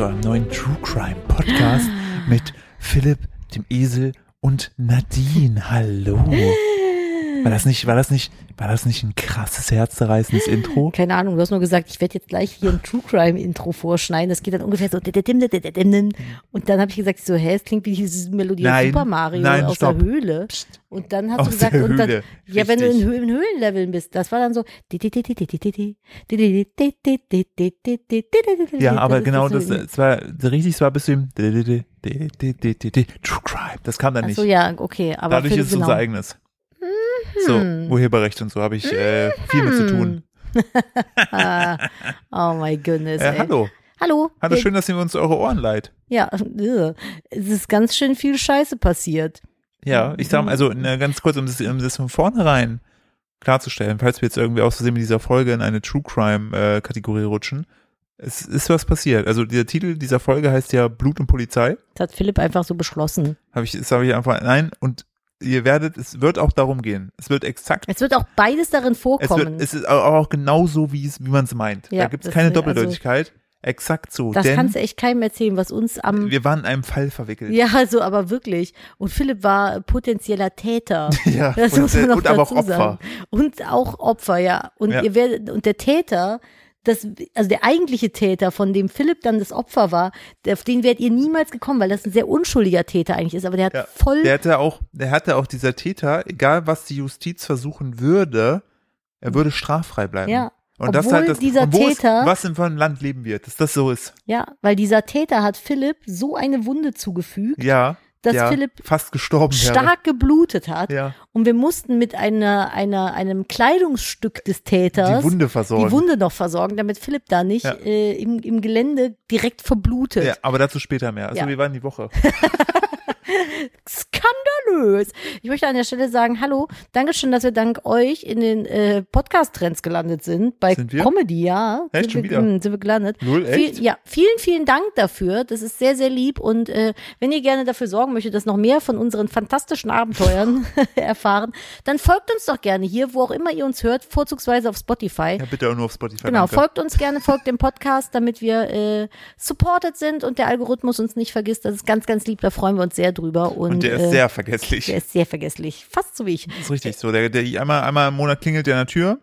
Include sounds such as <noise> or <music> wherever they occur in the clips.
zu eurem neuen True Crime Podcast mit Philipp, dem Esel und Nadine. Hallo. War das nicht, war das nicht, war das nicht ein krasses, herzzerreißendes Intro? Keine Ahnung, du hast nur gesagt, ich werde jetzt gleich hier ein True Crime Intro vorschneiden. Das geht dann ungefähr so. Und dann habe ich gesagt, so, hä, es klingt wie diese Melodie Nein, Super Mario nein, aus stopp. der Höhle. Und dann hast Aus du gesagt, und dann, Höhle, ja, wenn du in, richtig. Hö in Höhlenleveln bist, das war dann so. Ja, aber genau das, es war richtig, es war bis zu dem True Crime. Das kam dann Ach nicht. so, ja, okay, aber Dadurch ist es genau. unser eigenes. So, Urheberrecht und so habe ich äh, viel mit zu tun. Ah, <laughs> oh my goodness. Äh, hallo. Hallo. Hallo, schön, dass ihr uns eure Ohren leiht. Ja, es ist ganz schön viel Scheiße passiert. Ja, ich sag mal, also ganz kurz, um das, um das von vornherein klarzustellen, falls wir jetzt irgendwie aus Versehen mit dieser Folge in eine True Crime äh, Kategorie rutschen. Es ist was passiert. Also der Titel dieser Folge heißt ja Blut und Polizei. Das hat Philipp einfach so beschlossen. Habe ich, das habe ich einfach, nein, und ihr werdet, es wird auch darum gehen. Es wird exakt, Es wird auch beides darin es vorkommen. wird, es ist auch auch genau so, wie es, wie man es meint. Ja, da gibt es keine also- Doppeldeutigkeit. exakt so. das denn kannst du echt keinem erzählen, was uns am wir waren in einem Fall verwickelt. Ja, also aber wirklich. Und Philipp war potenzieller Täter. <laughs> Ja, Das und, muss man noch und aber auch dazu sagen. Opfer. Und auch Opfer, ja. Und Ja. ihr werdet, und der Täter, das, also der eigentliche Täter, von dem Philipp dann das Opfer war, auf den wärt ihr niemals gekommen, weil das ein sehr unschuldiger Täter eigentlich ist, aber der hat Ja, voll, Der hatte auch, der hatte auch dieser Täter, egal was die Justiz versuchen würde, er würde straffrei bleiben. ja. Und das Obwohl halt das, dieser Täter- ist, was in einem Land leben wir, dass das so ist. Ja, weil dieser Täter hat Philipp so eine Wunde zugefügt, Ja. Dass ja, Philipp fast gestorben wäre. stark geblutet hat. Ja. Und wir mussten mit einer, einer, einem Kleidungsstück des Täters Die Wunde versorgen. die Wunde noch versorgen, damit Philipp da nicht Ja. äh, im, im Gelände direkt verblutet. ja, aber dazu später mehr. Also Ja. wie war denn die Woche? <laughs> Skandalös. Ich möchte an der Stelle sagen, hallo, Dankeschön, dass wir dank euch in den äh, Podcast-Trends gelandet sind. Bei Sind wir? Comedy, ja. Echt, sind, schon wir, wieder? mh, sind wir gelandet. Null, echt? Viel, ja, vielen, vielen Dank dafür. Das ist sehr, sehr lieb. Und äh, wenn ihr gerne dafür sorgen möchtet, dass noch mehr von unseren fantastischen Abenteuern <laughs> erfahren, dann folgt uns doch gerne hier, wo auch immer ihr uns hört, vorzugsweise auf Spotify. Ja, bitte auch nur auf Spotify. Genau, danke. folgt uns gerne, folgt dem Podcast, damit wir äh, supported sind und der Algorithmus uns nicht vergisst. Das ist ganz, ganz lieb, da freuen wir uns sehr drüber. Und, Und der ist äh, sehr vergesslich. der ist sehr vergesslich. Fast so wie ich. das ist richtig so. Der, der einmal, einmal im Monat klingelt der an der Tür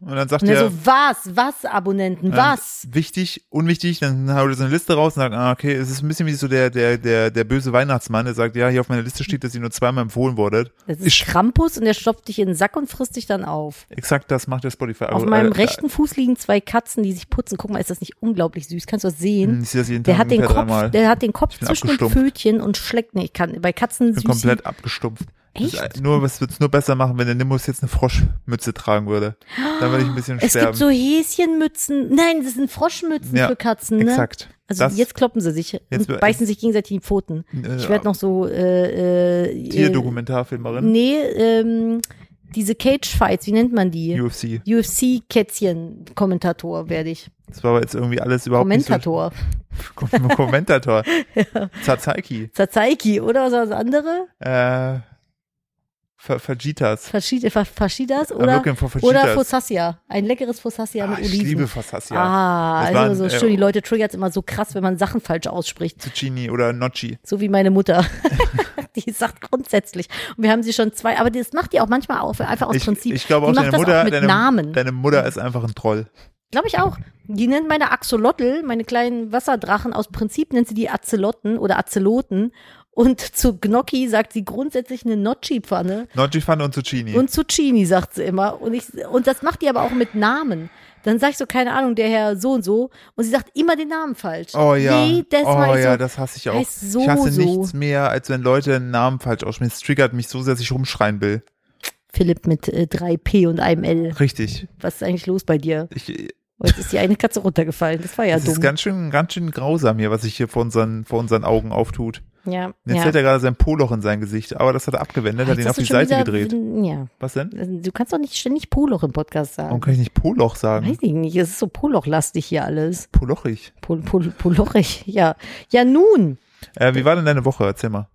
und dann sagt Und er er, so, was, was, Abonnenten, was? wichtig, unwichtig, dann haut er so eine Liste raus und sagt, ah, okay, es ist ein bisschen wie so der, der, der, der böse Weihnachtsmann, der sagt, ja, hier auf meiner Liste steht, dass ihr nur zweimal empfohlen wurdet. Das ist Krampus und der stopft dich in den Sack und frisst dich dann auf. Exakt das macht der Spotify. Auf Also, meinem äh, rechten Fuß liegen zwei Katzen, die sich putzen. Guck mal, ist das nicht unglaublich süß? Kannst du das äh, sehen? Ich sehe das jeden Der Tag hat den Kopf, der hat den Kopf zwischen den. Pfötchen und schlägt nicht. Kann bei Katzen Ich bin süß. komplett abgestumpft. Echt? Nur, was wird's nur besser machen, wenn der Nimbus jetzt eine Froschmütze tragen würde. Dann würde ich ein bisschen Es sterben. gibt so Häschenmützen. Nein, das sind Froschmützen Ja, für Katzen. Ne? Exakt. Also das, jetzt kloppen sie sich Jetzt- und beißen sich gegenseitig die Pfoten. äh, Ich werde noch so äh, äh, Tierdokumentarfilmerin, Nee, ähm, diese Cage-Fights, wie nennt man die? UFC. UFC-Kätzchen-Kommentator werde ich. Das war aber jetzt irgendwie alles überhaupt Kommentator. nicht so. Kommentator. <laughs> Tzatziki. Tzatziki, oder was war das andere? Äh, Fa- Fajitas. Faschid- Fa- Faschidas I'm oder, for oder Fajitas. Fossasia. Ein leckeres Fossasia Ah, mit ich Oliven. liebe Fassasia. Ah, Das also waren, so äh, schön. Die Leute triggert immer so krass, wenn man Sachen falsch ausspricht. Zucchini oder Gnocchi. So wie meine Mutter. <laughs> die sagt grundsätzlich. Und wir haben sie schon zwei, aber das macht die auch manchmal auch einfach aus Ich, Prinzip. ich glaube auch, deine Mutter, auch mit deine, Namen. deine Mutter ist einfach ein Troll. Glaube ich auch. Die nennt meine Axolotl, meine kleinen Wasserdrachen, aus Prinzip nennt sie die Azelotten oder Azeloten. Und zu Gnocchi sagt sie grundsätzlich eine Gnocchi-Pfanne. Gnocchi-Pfanne und Zucchini. Und Zucchini sagt sie immer. Und, ich, und das macht die aber auch mit Namen. Dann sag ich so, keine Ahnung, der Herr so und so. Und sie sagt immer den Namen falsch. Oh ja. Jedes oh Mal ja, so, das hasse ich auch. so, ich hasse so. nichts mehr, als wenn Leute einen Namen falsch aussprechen. Es triggert mich so sehr, dass ich rumschreien will. Philipp mit äh, drei P und einem L. Richtig. Was ist eigentlich los bei dir? Ich, Jetzt ist die eine Katze runtergefallen. Das war ja es dumm. ist ganz schön, ganz schön grausam hier, was sich hier vor unseren, vor unseren Augen auftut. ja, Jetzt ja. hält er gerade sein Poloch in sein Gesicht, aber das hat er abgewendet, hat Jetzt ihn auf die Seite wieder- gedreht. Ja. Was denn? Du kannst doch nicht ständig Poloch im Podcast Warum sagen. kann ich nicht Poloch sagen? Weiß ich nicht, es ist so Poloch-lastig hier alles. Polochig. Pol, Pol, Polochig, ja. Ja, nun. Äh, wie war denn deine Woche? Erzähl mal.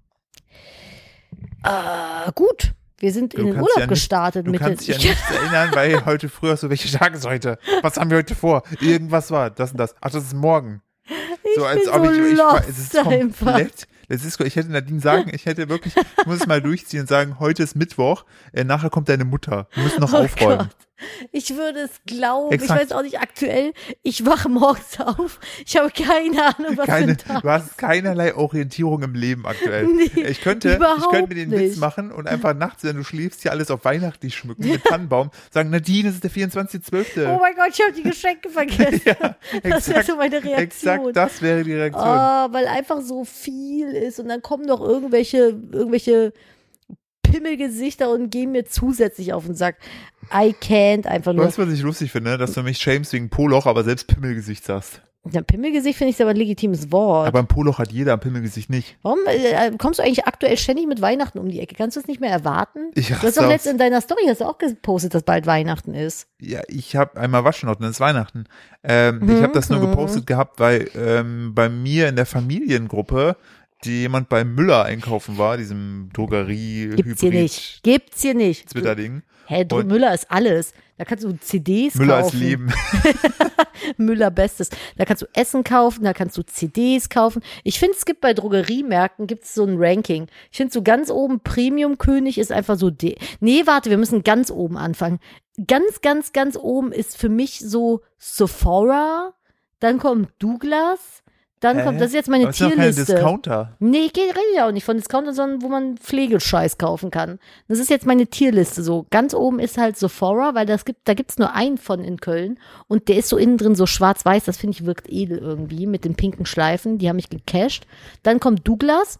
Äh, gut. Wir sind Du in den Urlaub ja nicht- gestartet Du mit kannst dich ja nichts <laughs> erinnern, weil heute früh hast du, welche Tag ist heute? Was haben wir heute vor? Irgendwas war, das und das. Ach, das ist morgen. Ich so als ob so ich, ich, lost es ist einfach. komplett. Das ist, ich hätte Nadine sagen, ich hätte wirklich, ich muss es mal durchziehen und sagen, heute ist Mittwoch, äh, nachher kommt deine Mutter. Wir müssen noch Oh aufräumen. Gott. Ich würde es glauben. Exakt. Ich weiß auch nicht aktuell. Ich wache morgens auf. Ich habe keine Ahnung, was Keine, für du hast keinerlei Orientierung im Leben aktuell. Nee, ich könnte, ich könnte mir den Witz nicht. machen und einfach nachts, wenn du schläfst, hier alles auf weihnachtlich schmücken mit Tannenbaum, sagen, Nadine, es ist der 24.12. Oh mein Gott, ich habe die Geschenke vergessen. <laughs> ja, das wäre so meine Reaktion. Exakt, das wäre die Reaktion. Ah, weil einfach so viel ist und dann kommen noch irgendwelche, irgendwelche Pimmelgesichter und gehen mir zusätzlich auf den Sack. I can't einfach nur. Weißt du, was ich lustig finde? Dass du mich shamest wegen Poloch, aber selbst Pimmelgesicht sagst. Ja, Pimmelgesicht finde ich aber ein legitimes Wort. Aber ein Poloch hat jeder, ein Pimmelgesicht nicht. Warum äh, kommst du eigentlich aktuell ständig mit Weihnachten um die Ecke? Kannst du es nicht mehr erwarten? Ich du hast doch letztens in deiner Story hast du auch gepostet, dass bald Weihnachten ist. Ja, ich habe einmal waschen und dann ist Weihnachten. Ähm, Ich habe das nur Mhm. gepostet gehabt, weil ähm, bei mir in der Familiengruppe die jemand bei Müller einkaufen war, diesem drogerie Gibt's hier nicht. Gibt's hier nicht. Twitter-Ding. Hä, Und- Müller ist alles. Da kannst du CDs Müller ist kaufen. Leben. <laughs> Müller Bestes. Da kannst du Essen kaufen, da kannst du CDs kaufen. Ich finde, es gibt bei Drogeriemärkten gibt's so ein Ranking. Ich finde so ganz oben Premium König ist einfach so de Nee, warte, wir müssen ganz oben anfangen. Ganz, ganz, ganz oben ist für mich so Sephora, dann kommt Douglas, dann Hä? kommt, das ist jetzt meine Aber es sind doch Tierliste. Discounter. Nee, ich rede ja auch nicht von Discounter, sondern wo man Pflegescheiß kaufen kann. Das ist jetzt meine Tierliste so. Ganz oben ist halt Sephora, weil das gibt, da gibt's nur einen von in Köln und der ist so innen drin so schwarz-weiß, das finde ich wirkt edel irgendwie mit den pinken Schleifen, die haben mich gecasht. Dann kommt Douglas,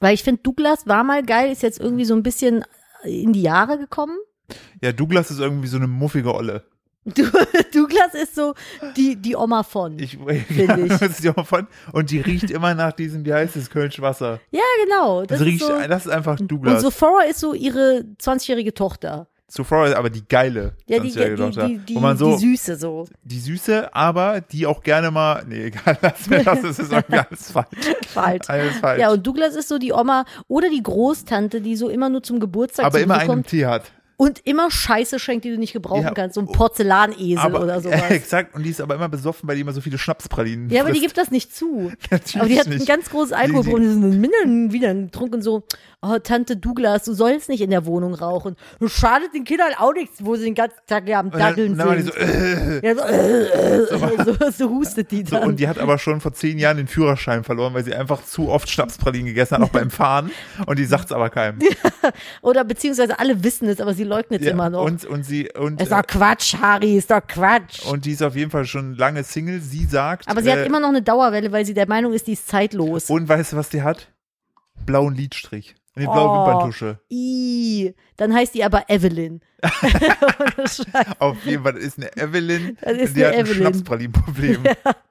weil ich finde Douglas war mal geil, ist jetzt irgendwie so ein bisschen in die Jahre gekommen. Ja, Douglas ist irgendwie so eine muffige Olle. Du, <laughs> Douglas ist so die, die Oma von. Ich, <laughs> Finde ich. das ist die auch von, und die riecht immer nach diesem, wie heißt es, Kölsch Wasser. ja, genau. Das, Das, riecht, ist so, das ist einfach und Douglas. Sephora ist so ihre 20-jährige Tochter. Sephora ist aber die geile. Ja, die, 20-jährige die, Tochter. die, die, man so, die Süße so. die Süße, aber die auch gerne mal, nee, egal, <laughs> lass mir das, das ist irgendwie alles falsch. Falsch. Alles falsch. Ja, und Douglas ist so die Oma oder die Großtante, die so immer nur zum Geburtstag aber immer einen Tee hat. Und immer Scheiße schenkt, die du nicht gebrauchen Ja, kannst. So ein Porzellanesel Aber, oder <laughs> sowas. exakt, und die ist aber immer besoffen, weil die immer so viele Schnapspralinen Ja, aber die frisst. gibt das nicht zu. <laughs> Natürlich Aber die hat ein nicht. ganz großes Alkoholproblem. Die sind Mindern wieder getrunken so, oh, Tante Douglas, du sollst nicht in der Wohnung rauchen. Du schadet den Kindern auch nichts, wo sie den ganzen Tag ja am dann, Daddeln und dann die sind. so, <laughs> ja, so, äh, äh, so, so hustet die so, dann. und die hat aber schon vor zehn Jahren den Führerschein verloren, weil sie einfach zu oft Schnapspralinen gegessen hat, auch beim Fahren. Und die sagt's aber keinem. Oder beziehungsweise alle wissen es, aber sie leugnet es Ja, immer noch. Und, und sie, und, ist doch Quatsch, Harry, ist doch Quatsch. äh, und die ist auf jeden Fall schon lange Single. Sie sagt. aber sie äh, hat immer noch eine Dauerwelle, weil sie der Meinung ist, die ist zeitlos. Und weißt du, was die hat? Blauen Lidstrich. Und die blaue Oh. Wimperntusche. I, dann heißt die aber Evelyn. <laughs> <laughs> Auf jeden Fall ist eine Evelyn. Das ist die eine hat ein Evelyn. Schnapspralinen-Problem.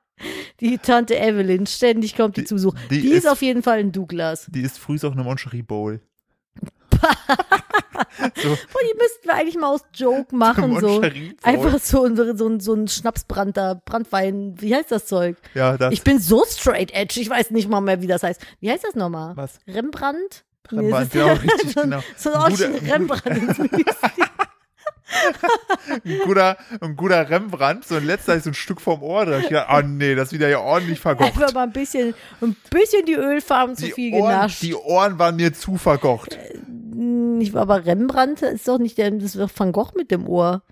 <laughs> die Tante Evelyn, ständig kommt die, Die- zu Besuch. die Die, ist, ist- auf jeden Fall ein Douglas. Die ist früh auch eine Moncherie Bowl. So, <laughs> Oh, die müssten wir eigentlich mal aus Joke machen, so. Einfach so, ein- so, ein- so ein Schnapsbrand da, Brandwein, wie heißt das Zeug? Ja, das. Ich bin so straight edge, ich weiß nicht mal mehr, wie das heißt. Wie heißt das nochmal? Was? Rembrandt? Rembrandt, ist genau, richtig, <laughs> so genau. So ein Rembrandt ins. <laughs> ein guter, ein guter Rembrandt, so ein letzter ist so ein Stück vorm Ohr. Da ich gedacht, oh nee, das ist wieder ja ordentlich verkocht. Einfach mal ein bisschen, ein bisschen die Ölfarben zu Die viel Ohren, genascht. die Ohren waren mir zu verkocht. Hm, Ich war aber Rembrandt ist doch nicht der, das ist doch Van Gogh mit dem Ohr.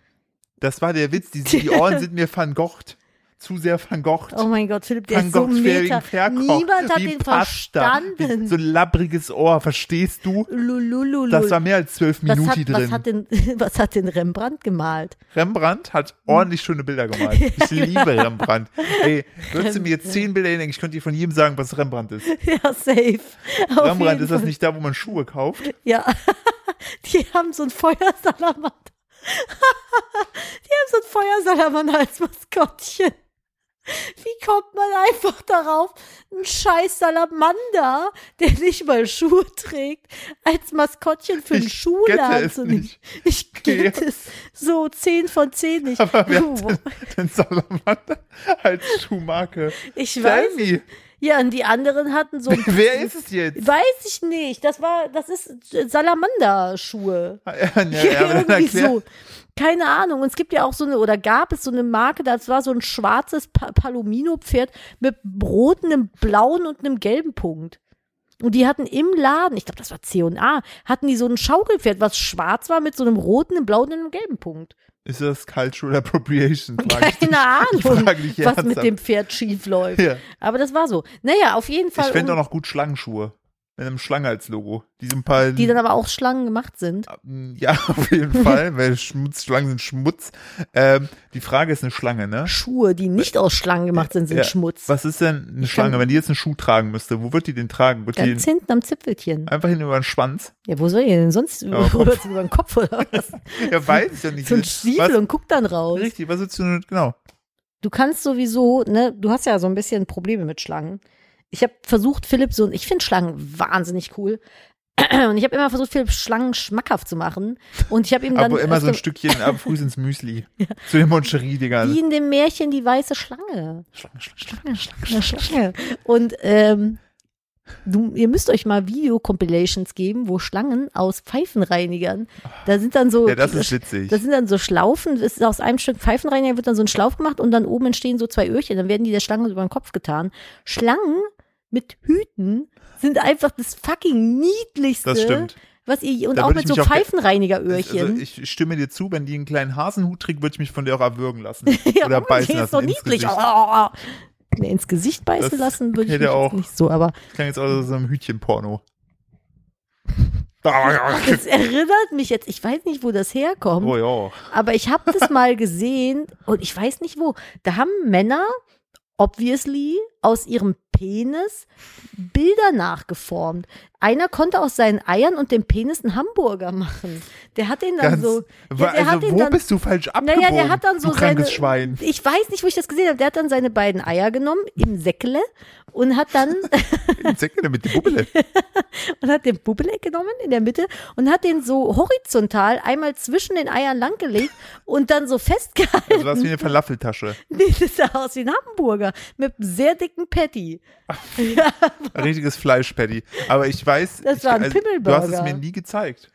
Das war der Witz. Die, <laughs> die Ohren sind mir vergocht. Zu sehr vergocht. Oh mein Gott, Philipp, der ist so meta. Niemand hat wie den Pasta. verstanden. Wie, so ein labbriges Ohr, verstehst du? Lulululu. Das war mehr als zwölf Minuten hat, drin. was, hat denn, <laughs> was hat denn Rembrandt gemalt? Rembrandt hat ordentlich schöne Bilder gemalt. <laughs> Ich liebe Rembrandt. Ey, würdest du mir jetzt zehn Bilder hinlegen, ich könnte dir von jedem sagen, was Rembrandt ist. <laughs> Ja, safe. Auf Rembrandt, ist das nicht da, wo man Schuhe kauft? Ja. Die haben so ein Feuersalamander. Die haben so ein Feuersalamander als Maskottchen. Wie kommt man einfach darauf, einen scheiß Salamander, der nicht mal Schuhe trägt, als Maskottchen für einen Schuhladen zu nehmen? nicht. Ich gette Ja. es so 10 von 10 nicht. Aber wer Oh, denn <laughs> den Salamander als Schuhmarke? ich weiß, me. Ja, und die anderen hatten so. <laughs> Wer ist es jetzt? Weiß ich nicht. Das war, das ist Salamander-Schuhe. Ja, ja, ja, <laughs> dann Irgendwie so. Keine Ahnung. Und es gibt ja auch so eine, oder gab es so eine Marke, das war so ein schwarzes pa Palomino-Pferd mit roten, einem blauen und einem gelben Punkt. Und die hatten im Laden, ich glaube, das war C&A, hatten die so ein Schaukelpferd, was schwarz war mit so einem roten, einem blauen und einem gelben Punkt. Ist das Cultural Appropriation? Keine Ahnung, <laughs> was mit dem Pferd schief läuft. Ja. Aber das war so. Naja, auf jeden Fall. Ich fände um- auch noch gut Schlangenschuhe. Mit einem Schlange als Logo. Die sind ein paar. die dann aber auch Schlangen gemacht sind. ja, <laughs> auf jeden Fall, weil Schmutz, Schlangen sind Schmutz. Ähm, die Frage ist eine Schlange, ne? Schuhe, die nicht aus Schlangen gemacht sind, sind Ja. Schmutz. Was ist denn eine Ich Schlange? Wenn die jetzt einen Schuh tragen müsste, wo wird die den tragen? Wird die Ganz den hinten am Zipfelchen. einfach hin über den Schwanz? Ja, wo soll ihr denn sonst? Ja, <laughs> über, den Kopf oder was? <laughs> Ja, weiß ich ja nicht. So ein Stiefel und guck dann raus. Richtig, was willst du, genau. Du kannst sowieso, ne, du hast ja so ein bisschen Probleme mit Schlangen. Ich habe versucht, Philipp so, ich finde Schlangen wahnsinnig cool. Und ich habe immer versucht, Philipp Schlangen schmackhaft zu machen. Und ich habe ihm dann Aber immer so ein Stückchen ab <laughs> früh ins Müsli. Zu den Moncherie-Dingern. wie in dem Märchen die weiße Schlange. Schlange, Schlange, Schlange. Schlange, Schlange. Und ähm, du, ihr müsst euch mal Video-Compilations geben, wo Schlangen aus Pfeifenreinigern, da sind dann so, Ja, das ist witzig. das sind dann so Schlaufen, ist aus einem Stück Pfeifenreiniger wird dann so ein Schlauf gemacht und dann oben entstehen so zwei Öhrchen, dann werden die der Schlange über den Kopf getan. Schlangen mit Hüten sind einfach das fucking niedlichste, Das stimmt. was ihr, und Da auch mit so Pfeifenreinigeröhrchen. Also ich stimme dir zu, wenn die einen kleinen Hasenhut trägt, würde ich mich von der auch erwürgen lassen. <laughs> Ja, Oder beißen ist lassen. so ins niedlich. Gesicht. Oh, nee, ins Gesicht beißen Das lassen würde ich mich auch- nicht so, aber Das klang jetzt auch so einem Hütchenporno. <laughs> Das <laughs> erinnert mich jetzt, ich weiß nicht, wo das herkommt, oh ja. aber ich habe das mal gesehen und ich weiß nicht wo. Da haben Männer, obviously, aus ihrem Penis Bilder nachgeformt. Einer konnte aus seinen Eiern und dem Penis einen Hamburger machen. Der hat den dann Ganz, so. Wa- der hat also den wo dann- bist du falsch abgebogen, Naja, der hat dann so du seine, Schwein. Ich weiß nicht, wo ich das gesehen habe. Der hat dann seine beiden Eier genommen im Säckle und hat dann <laughs> Säcke mit die Bubbele. <laughs> und hat den Bubbeleck genommen in der Mitte und hat den so horizontal einmal zwischen den Eiern langgelegt und dann so festgehalten. Also was wie eine Falafeltasche. <laughs> Nee, das sah aus wie ein Hamburger mit einem sehr dicken Patty. Ja, richtiges Fleischpatty. Aber ich weiß, Das war ein also, du hast es mir nie gezeigt.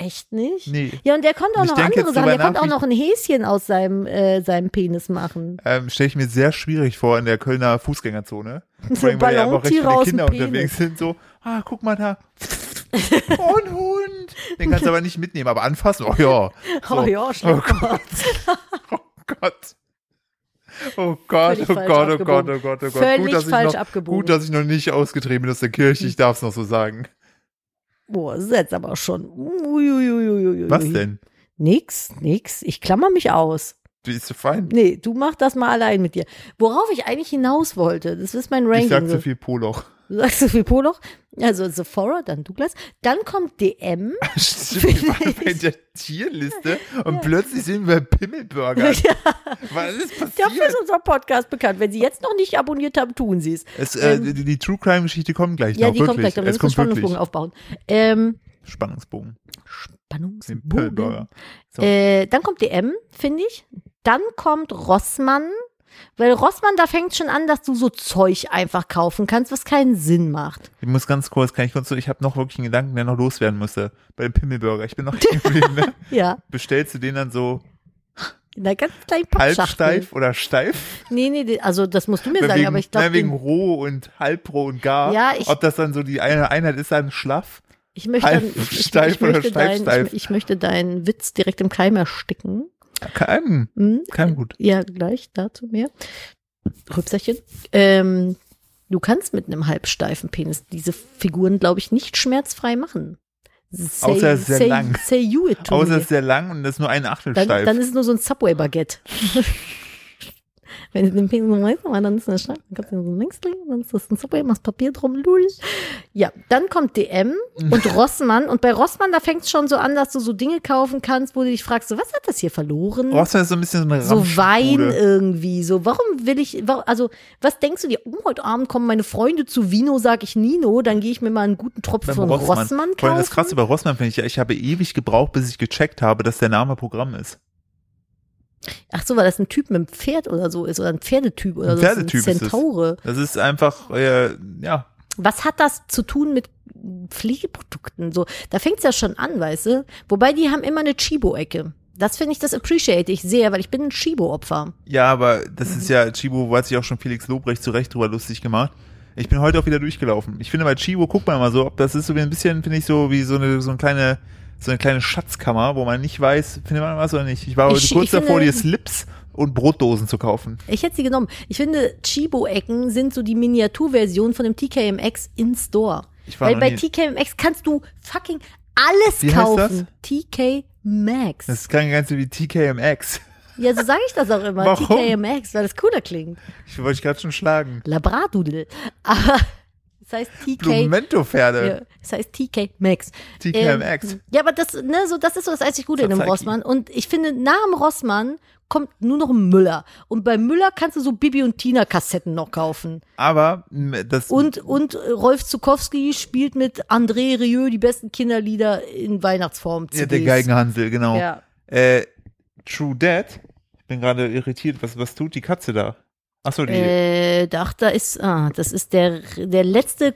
Echt nicht? Nee. Ja, und der konnte auch Ich noch andere Sachen. Der konnte auch noch ein Häschen aus seinem, äh, seinem Penis machen. Ähm, Stelle ich mir sehr schwierig vor in der Kölner Fußgängerzone. <laughs> So weil ja auch recht viele Kinder unterwegs sind. So, ah, guck mal da. <laughs> Oh, ein Hund. Den kannst du aber nicht mitnehmen, aber anfassen, oh ja. <laughs> So. Oh ja, Oh schlimm. Gott. Oh Gott. Oh Gott, oh Gott, oh Gott, abgebogen. oh Gott, oh Gott. Völlig gut, dass ich falsch noch, abgebogen. Gut, dass ich noch nicht ausgetreten bin aus der Kirche, ich darf es noch so sagen. Boah, das ist jetzt aber schon. Was denn? Nix, nix. Ich klammer mich aus. Du bist so fein. Nee, du mach das mal allein mit dir. Worauf ich eigentlich hinaus wollte, das ist mein Ranking. Ich sag so. zu viel Poloch. Du sagst so viel Poloch. Also Sephora, dann Douglas. Dann kommt DM. <laughs> Stimmt, wir bei der Tierliste und plötzlich sind wir Pimmelburger. <laughs> Ja, Was ist dafür ist passiert? unser Podcast bekannt. Wenn Sie jetzt noch nicht abonniert haben, tun Sie es. Äh, Ähm, die, die True Crime Geschichte kommt gleich Ja, noch, die wirklich. kommt gleich. Da es müssen Spannungsbogen aufbauen. Ähm, Spannungsbogen. Spannungsbogen. So. Äh, dann kommt DM, finde ich. Dann kommt Rossmann. Weil Rossmann, da fängt schon an, dass du so Zeug einfach kaufen kannst, was keinen Sinn macht. Ich muss ganz kurz, kann ich kurz so, ich habe noch wirklich einen Gedanken, der noch loswerden müsste. Bei dem Pimmelburger. Ich bin noch <laughs> hängen geblieben, ne? Ja, Bestellst du den dann so in einer ganz kleinen Pappschachtel. halbsteif oder steif? Nee, nee, also das musst du mir sagen, wegen, aber ich glaube, wegen roh und halbroh und gar. Ja, ich- Ob das dann so die eine Einheit ist, dann schlaff. ich möchte, halb dann, ich, ich, steif ich, oder möchte steif, dein, steif? ich, ich möchte deinen Witz direkt im Keim ersticken. Kein, Hm? kein gut. Ja, gleich dazu mehr. Rübserchen. Ähm, du kannst mit einem halbsteifen Penis diese Figuren, glaube ich, nicht schmerzfrei machen. Say, Außer es ist sehr say, lang. Say you it to Außer es ist sehr lang und das ist nur ein Achtel Dann, steif. dann ist es nur so ein Subway-Baguette. <laughs> Wenn du den noch weißt, dann ist es steif, dann kannst du ihn so links legen, dann ist das ein Subway, machst Papier drum, lul. Ja, dann kommt DM und <laughs> Rossmann. Und bei Rossmann, da fängt es schon so an, dass du so Dinge kaufen kannst, wo du dich fragst, so, was hat das hier verloren? Rossmann ist so ein bisschen so eine so Wein irgendwie. So, warum will ich, also, was denkst du dir? Oh, heute Abend kommen meine Freunde zu Vino, sag ich Nino, dann gehe ich mir mal einen guten Tropfen von Rossmann. Rossmann, kaufen. das krasse bei Rossmann finde ich, ja, ich habe ewig gebraucht, bis ich gecheckt habe, dass der Name Programm ist. Ach so, weil das ein Typ mit einem Pferd oder so ist oder ein Pferdetyp oder Ein so. Pferdetyp das ist ist es. ein. Das ist einfach, äh, ja, Was hat das zu tun mit Pflegeprodukten? So, da fängt's ja schon an, weißt du? Wobei die haben immer eine Chibo-Ecke. Das finde ich, das appreciate ich sehr, weil ich bin ein Chibo-Opfer. Ja, aber das ist ja, Chibo hat sich auch schon Felix Lobrecht zu Recht drüber lustig gemacht. Ich bin heute auch wieder durchgelaufen. Ich finde bei Chibo, guckt man mal so, ob das ist so wie ein bisschen, finde ich, so wie so eine, so eine kleine, so eine kleine Schatzkammer, wo man nicht weiß, findet man was oder nicht. Ich war heute Ich- kurz ich davor, finde- dir Slips und Brotdosen zu kaufen. Ich hätte sie genommen. Ich finde, Chibo-Ecken sind so die Miniaturversion von dem TKMX in Store. Ich war Weil bei TKMX kannst du fucking alles Wie heißt kaufen. TK Maxx. Das klang ganz wie TKMX. Ja, so sage ich das auch immer. <laughs> Warum? TKMX, weil das cooler klingt. Ich wollte dich gerade schon schlagen. Labradudel. Aber es heißt TK. Blumento-Pferde. Ja, es heißt TK Maxx. TKMX. Ähm, ja, aber das, ne, so, das ist so das einzig Gute in einem. Rossmann. Und ich finde, nach dem Rossmann kommt nur noch ein Müller. Und bei Müller kannst du so Bibi und Tina Kassetten noch kaufen. Aber das Und, und Rolf Zukowski spielt mit André Rieu die besten Kinderlieder in Weihnachtsform. ja, der CDs. Geigenhansel, genau. Ja. Äh, True Dead. Ich bin gerade irritiert. Was, was tut die Katze da? Achso, die. Äh, ach, da ist, ah, das ist der, der letzte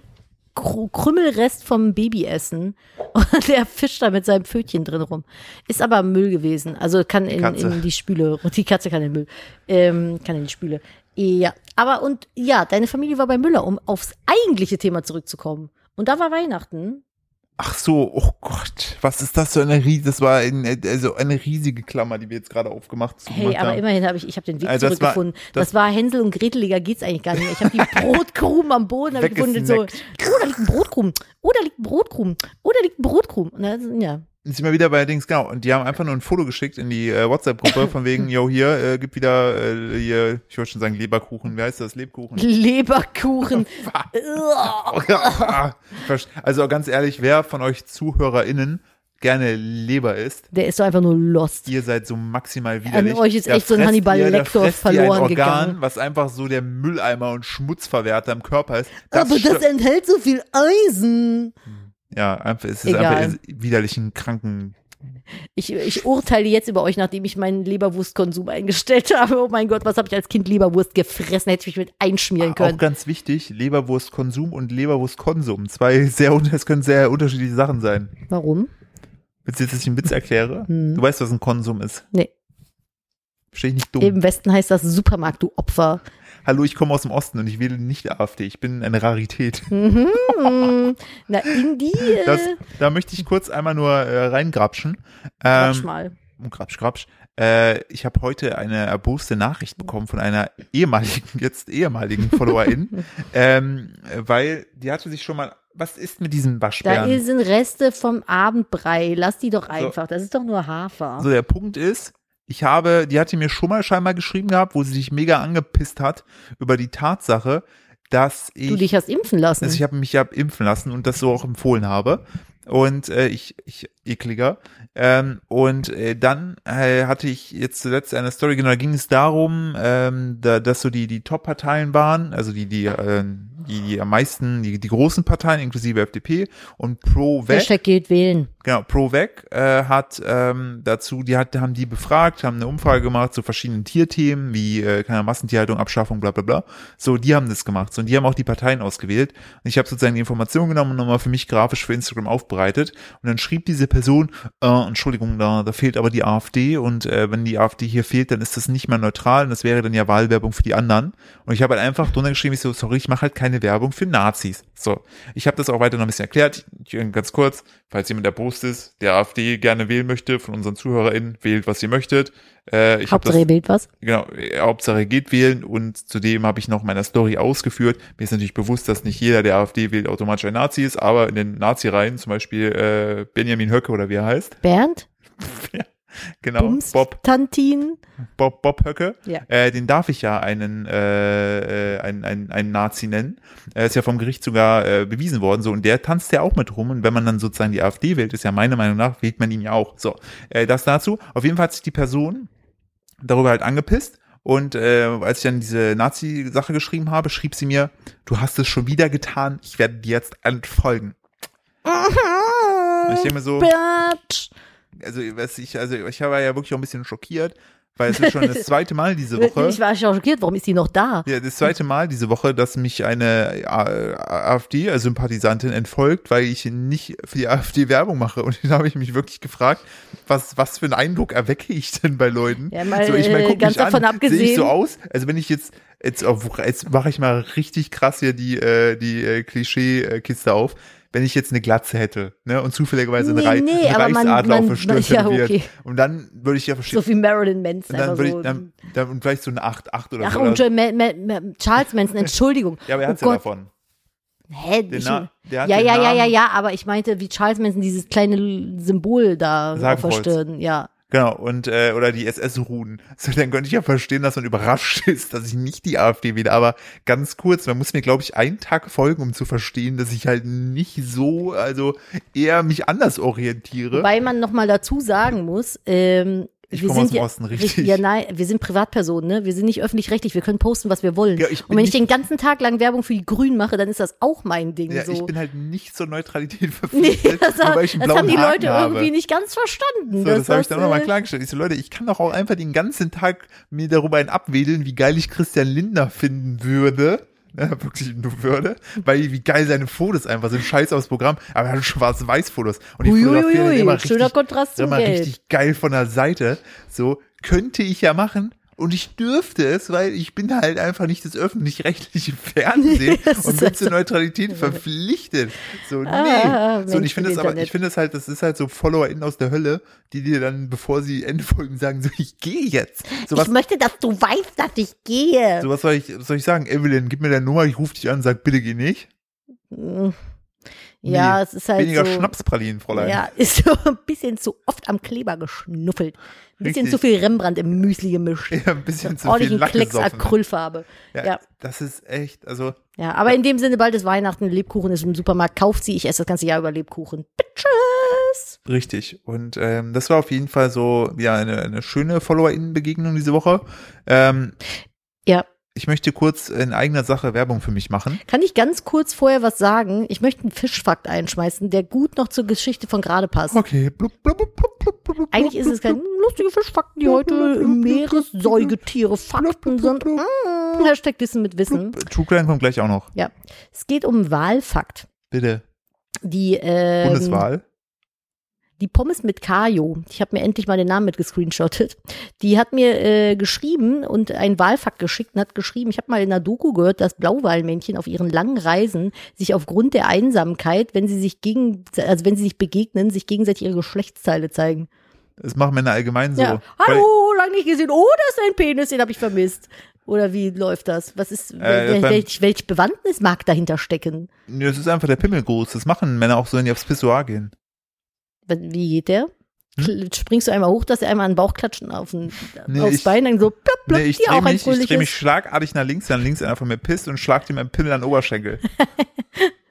Kr Krümmelrest vom Babyessen. <laughs> Und der fischt da mit seinem Pfötchen drin rum. Ist aber Müll gewesen. Also kann in, Katze. in die Spüle. Und die Katze kann in den Müll. Ähm, kann in die Spüle. Ja. Aber und ja, deine Familie war bei Müller, um aufs eigentliche Thema zurückzukommen. Und da war Weihnachten. Ach so, oh Gott, was ist das für eine riesige, das war ein, also eine riesige Klammer, die wir jetzt gerade aufgemacht Hey, gemacht aber haben. immerhin habe ich, ich habe den Weg Also das war- zurückgefunden. das- das, war Hänsel und Greteliger geht's eigentlich gar nicht mehr. Ich habe die <laughs> Brotkrumen am Boden gefunden. So, oh, da liegt ein Brotkrumen. Oh, da liegt ein Brotkrumen. Oh, da liegt ein Brotkrumen. Und dann, ja. Sind wir wieder bei Dings, genau. Und die haben einfach nur ein Foto geschickt in die äh, WhatsApp-Gruppe von <laughs> wegen, yo, hier, äh, gibt wieder, äh, hier, ich wollte schon sagen Leberkuchen, wie heißt das? Lebkuchen? Leberkuchen. <laughs> also ganz ehrlich, wer von euch ZuhörerInnen gerne Leber isst, Der ist doch einfach nur lost. ihr seid so maximal widerlich. euch ist Da echt so ein Hannibal ihr- Lecter fresst ihr ein verloren Organ, gegangen. was einfach so der Mülleimer und Schmutzverwerter im Körper ist. Das aber das enthält so viel Eisen. Ja, einfach, es ist Egal. einfach widerlichen, kranken Ich, ich urteile jetzt über euch, nachdem ich meinen Leberwurstkonsum eingestellt <laughs> habe. Oh mein Gott, was habe ich als Kind Leberwurst gefressen? Hätte ich mich mit einschmieren Auch können. ganz wichtig, Leberwurstkonsum und Leberwurstkonsum. Zwei sehr, das können sehr unterschiedliche Sachen sein. Warum? Willst du jetzt, dass ich einen Witz erkläre? Hm. Du weißt, was ein Konsum ist. Nee. Verstehe ich nicht dumm. Im Westen heißt das Supermarkt, du Opfer. Hallo, ich komme aus dem Osten und ich wähle nicht AfD. Ich bin eine Rarität. <laughs> Mhm. Na, in die. Das, da möchte ich kurz einmal nur äh, reingrapschen. Ähm, mal. grapsch, grapsch. Äh, ich habe heute eine erboste Nachricht bekommen von einer ehemaligen, <laughs> jetzt ehemaligen Followerin, <laughs> ähm, weil die hatte sich schon mal, was ist mit diesen Da Waschbären? sind Reste vom Abendbrei. Lass die doch einfach. Das ist doch nur Hafer. So, der Punkt ist, ich habe, die hatte mir schon mal scheinbar geschrieben gehabt, wo sie sich mega angepisst hat über die Tatsache, dass ich, du dich hast impfen lassen. also ich habe mich ja impfen lassen und das so auch empfohlen habe. Und äh, ich, ich ekliger. Ähm, und äh, dann äh, hatte ich jetzt zuletzt eine Story, genau, da ging es darum, ähm, da, dass so die, die Top-Parteien waren, also die, die, äh, die, die am meisten, die, die großen Parteien, inklusive FDP und Pro-Weg. Hashtag geht wählen. Genau, ProVec äh, hat ähm, dazu, die hat, haben die befragt, haben eine Umfrage gemacht zu verschiedenen Tierthemen, wie äh, keine Massentierhaltung, Abschaffung, bla bla bla. So, die haben das gemacht. So, und die haben auch die Parteien ausgewählt. Und ich habe sozusagen die Informationen genommen und nochmal für mich grafisch für Instagram aufbereitet. Und dann schrieb diese Person, äh, Entschuldigung, da, da fehlt aber die AfD und äh, wenn die AfD hier fehlt, dann ist das nicht mehr neutral und das wäre dann ja Wahlwerbung für die anderen. Und ich habe halt einfach drunter geschrieben, ich so, sorry, ich mache halt keine Werbung für Nazis. So, ich habe das auch weiter noch ein bisschen erklärt. Ich, ganz kurz, falls jemand erbost ist, der AfD gerne wählen möchte, von unseren ZuhörerInnen, wählt, was ihr möchtet. Äh, Hauptsache ihr wählt was. Genau, äh, Hauptsache geht wählen und zudem habe ich noch meine Story ausgeführt. Mir ist natürlich bewusst, dass nicht jeder, der AfD wählt, automatisch ein Nazi ist, aber in den Nazi-Reihen, zum Beispiel äh, Benjamin Höcke oder wie er heißt, Bernd? <laughs> genau, Bums? Bob, Tantin? Bob, Bob Höcke, Ja. äh, den darf ich ja einen, äh, äh, einen, einen, einen Nazi nennen. Er ist ja vom Gericht sogar äh, bewiesen worden, so, und der tanzt ja auch mit rum. Und wenn man dann sozusagen die AfD wählt, ist ja meiner Meinung nach, wählt man ihn ja auch. So, äh, das dazu. Auf jeden Fall hat sich die Person darüber halt angepisst. Und äh, als ich dann diese Nazi-Sache geschrieben habe, schrieb sie mir, du hast es schon wieder getan, ich werde dir jetzt entfolgen. Und ich denke mir so, Bernd. Also was ich, also ich war ja wirklich auch ein bisschen schockiert, weil es ist schon das <laughs> zweite Mal diese Woche. Ich war schockiert, warum ist die noch da? Ja, das zweite Mal diese Woche, dass mich eine äh, AfD-Sympathisantin entfolgt, weil ich nicht für die AfD Werbung mache. Und dann habe ich mich wirklich gefragt, was, was für einen Eindruck erwecke ich denn bei Leuten? Ja, mal, so, ich mein, äh, guck ganz mich an, davon sehe ich abgesehen- so aus? Also wenn ich jetzt, jetzt, auf- jetzt mache ich mal richtig krass hier die, äh, die äh, Klischee-Kiste auf. Wenn ich jetzt eine Glatze hätte, ne, und zufälligerweise Nee, Rei nee, ein aber man- Reichsadler auf der Stirn ja, okay. Und dann würde ich ja verstehen, So wie Marilyn Manson. und dann würde so. ich, dann, dann, und vielleicht so eine 8, 8 oder Ach, so. und Joe- Ma Ma Ma Charles Manson, Entschuldigung. ja, aber er oh hat's ja davon. Hä? Den Ich, hat ja, ja, ja, ja, ja, aber ich meinte, wie Charles Manson dieses kleine Symbol da auf der. Stirn, ja. Genau, und äh, oder die SS-Ruhen. <laughs> So, dann könnte ich ja verstehen, dass man überrascht <laughs> ist, dass ich nicht die AfD wähle. Aber ganz kurz, man muss mir, glaube ich, einen Tag folgen, um zu verstehen, dass ich halt nicht so, also eher mich anders orientiere. Wobei man nochmal dazu sagen muss, ähm, Ich wir komme aus sind dem ja, Osten, richtig. Ja, nein, wir sind Privatpersonen, ne? Wir sind nicht öffentlich-rechtlich, wir können posten, was wir wollen. Ja, Und wenn ich den ganzen Tag lang Werbung für die Grünen mache, dann ist das auch mein Ding. ja, so. ich bin halt nicht zur Neutralität <laughs> Nee, verpflichtet, das, nur haben- weil ich einen das haben die Haken Leute habe. irgendwie nicht ganz verstanden. So, das, habe ich dann nochmal äh, klargestellt. Ich so, Leute, ich kann doch auch einfach den ganzen Tag mir darüber einen abwedeln, wie geil ich Christian Lindner finden würde. Ja, wirklich nur würde, weil wie geil seine Fotos einfach sind, scheiß aufs Programm, aber er hat schwarz-weiß-Fotos. Und die fotografieren immer richtig, schöner Kontrast zum immer richtig geil von der Seite. So, könnte ich ja machen, und ich dürfte es, weil ich bin halt einfach nicht das öffentlich-rechtliche Fernsehen <laughs> und bin zur Neutralität <laughs> verpflichtet. So, nee. Ah, so, und ich finde es aber, ich finde es halt, das ist halt so FollowerInnen aus der Hölle, die dir dann, bevor sie Endfolgen sagen, so, ich gehe jetzt. So was, ich möchte, dass du weißt, dass ich gehe. so was soll ich, was soll ich sagen? Evelyn, gib mir deine Nummer, ich rufe dich an, sag, bitte geh nicht. Ja, Nee, es ist halt Weniger so. Schnapspralinen, Fräulein. Ja, <laughs> ist so ein bisschen zu oft am Kleber geschnuffelt. Ein bisschen Richtig. zu viel Rembrandt im Müsli gemischt. Ja, ein bisschen zu viel Lack Klecks gesoffen. Acrylfarbe. Ja, Ja. Das ist echt, also, Ja, aber in dem Sinne, bald ist Weihnachten, Lebkuchen ist im Supermarkt, kauft sie, ich esse das ganze Jahr über Lebkuchen. Bitches! Richtig. Und ähm, das war auf jeden Fall so ja eine, eine schöne FollowerInnen-Begegnung diese Woche. Ähm. Ich möchte kurz in eigener Sache Werbung für mich machen. Kann ich ganz kurz vorher was sagen? Ich möchte einen Fischfakt einschmeißen, der gut noch zur Geschichte von gerade passt. Okay. Blub, blub, blub, Eigentlich ist es kein lustige Fischfakten, die heute Meeressäugetiere Fakten sind. Mm, Hashtag Wissen mit Wissen. blub. True Crime kommt gleich auch noch. Ja. Es geht um Wahlfakt. Bitte. Die, ähm, Bundeswahl. Die Pommes mit Kajo, ich habe mir endlich mal den Namen mit gescreenshottet, die hat mir äh, geschrieben und einen Wahlfakt geschickt und hat geschrieben, ich habe mal in einer Doku gehört, dass Blauwalmännchen auf ihren langen Reisen sich aufgrund der Einsamkeit, wenn sie sich gegen, also wenn sie sich begegnen, sich gegenseitig ihre Geschlechtsteile zeigen. Das machen Männer allgemein so. ja. Hallo, lang nicht gesehen. Oh, das ist ein Penis, den habe ich vermisst. Oder wie läuft das? Was ist, beim- welch, welch Bewandtnis mag dahinter stecken? Nee, das ist einfach der Pimmelgruß. Das machen Männer auch so, wenn die aufs Pissoir gehen. Wie geht der? Hm? Springst du einmal hoch, dass er einmal an den Bauch klatschen auf den, Nee, aufs ich- Bein, dann so plopp, plopp, Nee, ich drehe mich, ich dreh mich schlagartig nach links, dann links einer von mir pisst und schlag dir meinen Pimmel an den Oberschenkel. <laughs>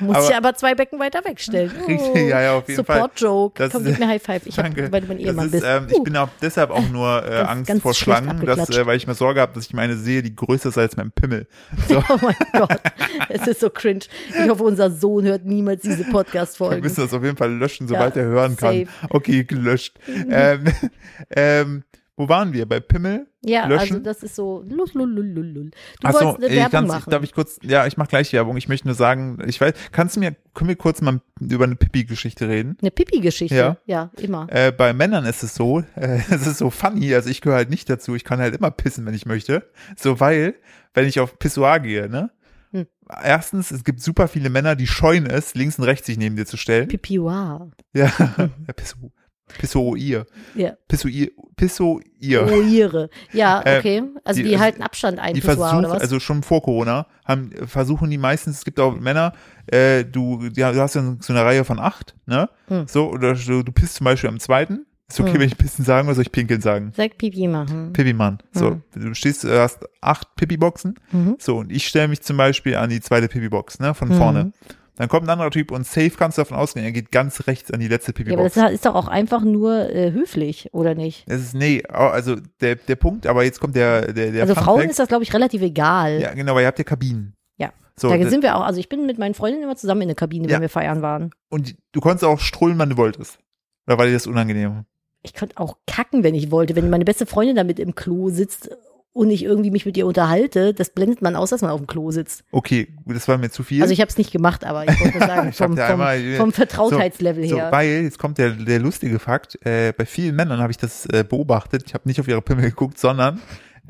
Muss aber- ich aber zwei Becken weiter wegstellen. Oh, <laughs> Richtig, ja, ja, auf jeden Fall. Support-Joke. Das Komm, gib mir High Five. Ich hab, Danke. weil du mein Ehemann ist, bist. ähm, Uh. ich bin auch deshalb auch nur äh, Ganz- Angst ganz vor Schlangen, dass, äh, weil ich mir Sorge habe, dass ich meine sehe, die größer ist als mein Pimmel. <laughs> So, Oh mein Gott, es ist so cringe. Ich hoffe, unser Sohn hört niemals diese wir Podcast-Folgen. müssen das auf jeden Fall löschen, sobald Ja, er hören kann. safe. Okay, gelöscht. ähm, <laughs> ähm, wo waren wir? Bei Pimmel? Ja, löschen? also das ist so. Lul, lul, lul, lul. Du Achso, wolltest eine ich Werbung machen. darf ich kurz, ja, ich mache gleich Werbung. Ich möchte nur sagen, ich weiß, kannst du mir, können wir kurz mal über eine Pipi-Geschichte reden? eine Pipi-Geschichte. Ja. ja, immer. Äh, bei Männern ist es so, <laughs> äh, es ist so funny, also ich gehöre halt nicht dazu, ich kann halt immer pissen, wenn ich möchte. So, weil, wenn ich auf Pissoir gehe, ne? Hm. Erstens, es gibt super viele Männer, die scheuen es, links und rechts sich neben dir zu stellen. Pipi-Wow. Ja, <laughs> <laughs> ja Pisso, Pissoir. Ja. Pissoir. Pissoir. Oiere. Ja, <laughs> Äh, okay. Also die- die, also halten Abstand ein, Die versuchen, was? also schon vor Corona, haben, versuchen die meistens, es gibt auch Männer, äh, du, ja, du hast ja so eine Reihe von acht, ne? Hm. So, oder du, du pisst zum Beispiel am zweiten. Ist okay, Hm. wenn ich pissen sagen oder soll ich pinkeln sagen? Sag Pipi machen. Pipi-Mann. So, Mhm. du stehst, äh, hast acht Pipi-Boxen. Mhm. So, und ich stelle mich zum Beispiel an die zweite Pipi-Box, ne, von Mhm. vorne. Dann kommt ein anderer Typ und safe kannst du davon ausgehen, er geht ganz rechts an die letzte Ja, aber Pipi-Box. das ist doch auch einfach nur äh, höflich, oder nicht? Es ist, nee, also der, der Punkt, aber jetzt kommt der, der, der also Fun Frauen Fact. ist das, glaube ich, relativ egal. Ja, genau, weil ihr habt ja Kabinen. Ja. So, da sind wir auch, also ich bin mit meinen Freundinnen immer zusammen in der Kabine, Ja. wenn wir feiern waren. und du konntest auch strullen, wann du wolltest. Oder war dir das unangenehm? Ich könnte auch kacken, wenn ich wollte. Wenn meine beste Freundin damit im Klo sitzt und ich irgendwie mich mit ihr unterhalte, das blendet man aus, dass man auf dem Klo sitzt. Okay, das war mir zu viel. Also ich habe es nicht gemacht, aber ich wollte <laughs> sagen, vom, vom, einmal- vom Vertrautheitslevel so, her. weil, jetzt kommt der, der lustige Fakt, äh, bei vielen Männern habe ich das äh, beobachtet, ich habe nicht auf ihre Pimmel geguckt, sondern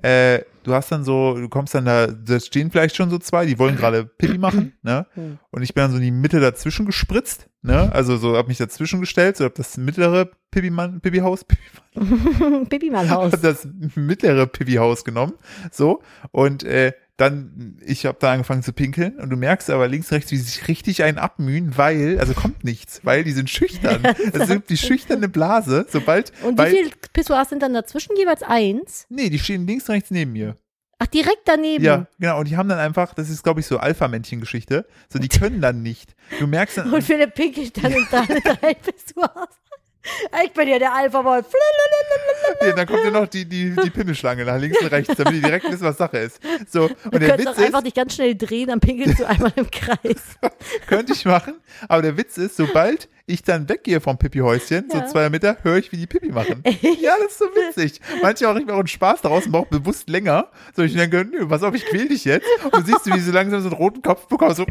äh, du hast dann so, du kommst dann da, da stehen vielleicht schon so zwei, die wollen gerade Pipi machen, ne? Hm. Und ich bin dann so in die Mitte dazwischen gespritzt, ne? Also so hab mich dazwischen gestellt, so hab das mittlere Pipi-Mann, Pipi-Haus, Pipi Pipi mal Haus. hab das mittlere Pipi-Haus genommen, so und äh, dann, ich habe da angefangen zu pinkeln und du merkst aber links, rechts, wie sie sich richtig einen abmühen, weil, also kommt nichts, weil die sind schüchtern. <laughs> Das sind die schüchterne Blase, sobald, Und wie viele Pissoirs sind dann dazwischen? Jeweils eins? nee, die stehen links, rechts neben mir. Ach, direkt daneben. Ja, genau, und die haben dann einfach, das ist glaube ich so Alpha-Männchen-Geschichte, so die können dann nicht. Du merkst dann, <laughs> Und Philipp pinkelt dann in <laughs> deine drei Pissoirs. Ich bin ja der Alpha-Wolf. nee, dann kommt ja noch die, die, die Pinneschlange nach links und rechts, damit die direkt wissen, was Sache ist. So, und Du der könntest Witz auch einfach ist, dich ganz schnell drehen, dann pinkelst du einmal im Kreis. <laughs> könnte ich machen, aber der Witz ist, sobald ich dann weggehe vom Pipi-Häuschen, so Ja. zwei Meter, höre ich, wie die Pipi machen. <laughs> Ja, das ist so witzig. Manche auch nicht mehr auch einen Spaß daraus und auch bewusst länger. So, ich denke, nö, pass auf, ich quäl dich jetzt. Und du siehst, wie sie langsam so einen roten Kopf bekommen. So,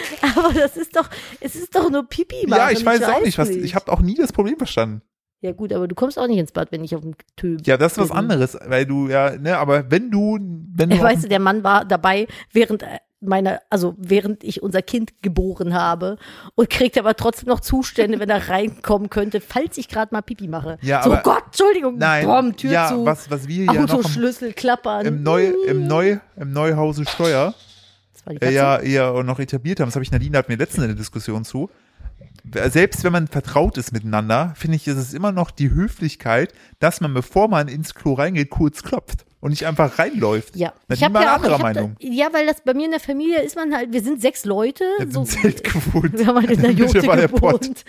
<laughs> Aber das ist doch, es ist doch nur Pipi machen. ja, ich weiß auch nicht, was, nicht. ich habe auch nie das Problem verstanden. Ja gut, aber du kommst auch nicht ins Bad, wenn ich auf dem Töb Ja, das ist was anderes, weil du, ja, ne, aber wenn du, wenn du, weißt du, der Mann war dabei, während äh, meine, also während ich unser Kind geboren habe und kriegt aber trotzdem noch Zustände, wenn er <laughs> reinkommen könnte, falls ich gerade mal Pipi mache. Ja, so aber- Gott, Entschuldigung, nein, Bom, Tür ja, zu, was, was wir ja noch im, Autoschlüssel klappern. im Neu, im Neu, im Neuhause Steuer, ja, eher noch etabliert haben, das habe ich Nadine, hat mir letztens eine Diskussion zu. Selbst wenn man vertraut ist miteinander, finde ich, ist es immer noch die Höflichkeit, dass man, bevor man ins Klo reingeht, kurz klopft und nicht einfach reinläuft. Ja, Na, ich habe ja anderer hab Meinung. Ja, weil das bei mir in der Familie ist man halt, wir sind sechs Leute, hab so, Zelt gewohnt. wir haben halt in der <laughs> Pott. gewohnt,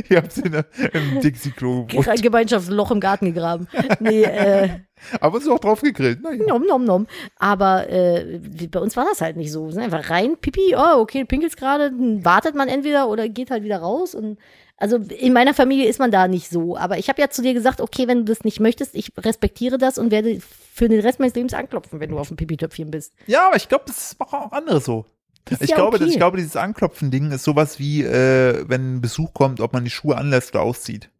<laughs> Ihr habt in der, im Dixie-Klo gewohnt. ein Gemeinschaftsloch im Garten gegraben. Nee, äh, <laughs> Aber so auch drauf gegrillt. Naja. Nom, nom, nom. Aber äh, bei uns war das halt nicht so. Wir sind einfach rein, Pipi, oh, okay, du pinkelst gerade, dann wartet man entweder oder geht halt wieder raus. Und also in meiner Familie ist man da nicht so. Aber ich habe ja zu dir gesagt, okay, wenn du das nicht möchtest, ich respektiere das und werde für den Rest meines Lebens anklopfen, wenn du auf dem Pipi-Töpfchen bist. Ja, aber ich glaube, das machen auch andere so. ist Ich ja glaube, okay. ich glaube, dieses Anklopfen-Ding ist sowas wie, äh, wenn ein Besuch kommt, ob man die Schuhe anlässt oder auszieht.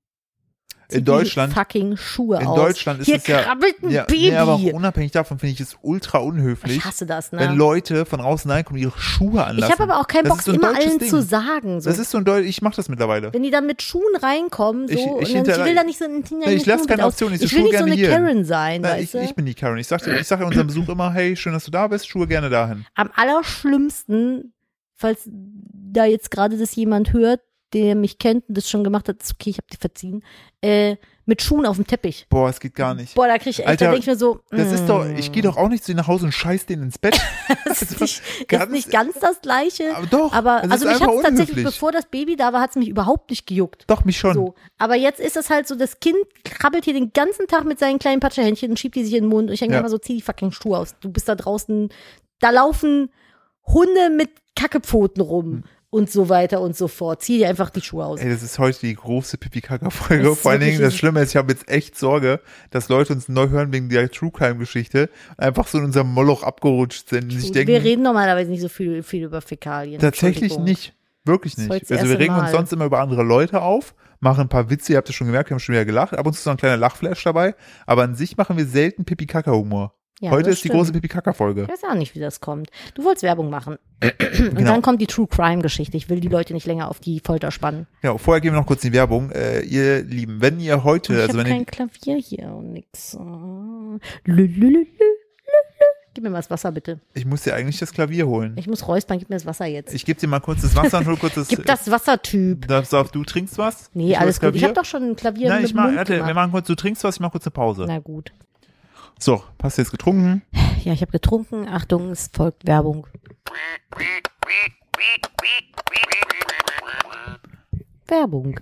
In Deutschland, fucking Schuhe in aus. Deutschland ist Hier es ja- ein ja, Baby. nee, aber auch unabhängig davon finde ich es ultra unhöflich, ich hasse das, ne? wenn Leute von außen reinkommen, ihre Schuhe anlassen. ich habe aber auch keinen Bock, so immer allen Ding. zu sagen. So. Das ist so ein Deutsch, ich mache das mittlerweile. Wenn die dann mit Schuhen reinkommen, so, Ich- ich und dann, ich will da nicht so ein Nee, ich lasse keine Option, ich Ich will Schuhe nicht so eine hier. Karen sein, Na, weißt ich, ich bin die Karen. Ich sage ich sag ja unserem Besuch immer, hey, schön, dass du da bist, Schuhe gerne dahin. Am allerschlimmsten, falls da jetzt gerade das jemand hört, der mich kennt und das schon gemacht hat, ist okay, ich habe dir verziehen, äh, mit Schuhen auf dem Teppich. Boah, es geht gar nicht. Boah, da krieg ich echt, Alter, da denk ich mir so, Das ist mm, doch, ich gehe doch auch nicht zu ihnen nach Hause und scheiß denen ins Bett. <laughs> das ist nicht, ganz- ist nicht ganz das Gleiche. Aber doch, Aber also mich hat tatsächlich, bevor das Baby da war, hat es mich überhaupt nicht gejuckt. Doch, mich schon. So. Aber jetzt ist es halt so, das Kind krabbelt hier den ganzen Tag mit seinen kleinen Patschehändchen und schiebt die sich in den Mund. Und ich denke Ja. immer so, zieh die fucking Schuhe aus. Du bist da draußen, da laufen Hunde mit Kackepfoten rum und so weiter und so fort. Zieh dir einfach die Schuhe aus. Ey, das ist heute die große. Das ist Vor allen Dingen, das Schlimme ist, ich habe jetzt echt Sorge, dass Leute uns neu hören wegen der True Crime-Geschichte einfach so in unserem Moloch abgerutscht sind und sich Wir denken, reden normalerweise nicht so viel, viel über Fäkalien. tatsächlich nicht. Wirklich nicht. Also wir regen uns Mal. sonst immer über andere Leute auf, machen ein paar Witze, ihr habt es schon gemerkt, wir haben schon wieder gelacht. Ab und zu ist noch ein kleiner Lachflash dabei, aber an sich machen wir selten Pipi-Kaka-Humor. Ja, Heute ist die stimmt. große Pipi-Kaka-Folge. Ich weiß auch nicht, wie das kommt. Du wolltest Werbung machen. <clears throat> Und Genau. dann kommt die True Crime Geschichte. Ich will die Leute nicht länger auf die Folter spannen. Ja, vorher gehen wir noch kurz die Werbung. Äh, ihr Lieben, wenn ihr heute, ich also habe wenn ihr, kein Klavier hier und nix. Oh. Lü, lü, lü, lü, lü, lü. Gib mir mal das Wasser, bitte. ich muss dir eigentlich das Klavier holen. Ich muss räuspern, gib mir das Wasser jetzt. Ich gebe dir mal kurz das Wasser und hol kurz das. Gib das Wassertyp. Darfst du, auf, du trinkst was? Nee, Ich alles gut. Ich habe doch schon ein Klavier Nein, mit ich mach, Mund warte, wir machen kurz, du trinkst was, ich mach kurz eine Pause. Na gut. So, hast du jetzt getrunken? Ja, ich habe getrunken. Achtung, es folgt Werbung. Werbung.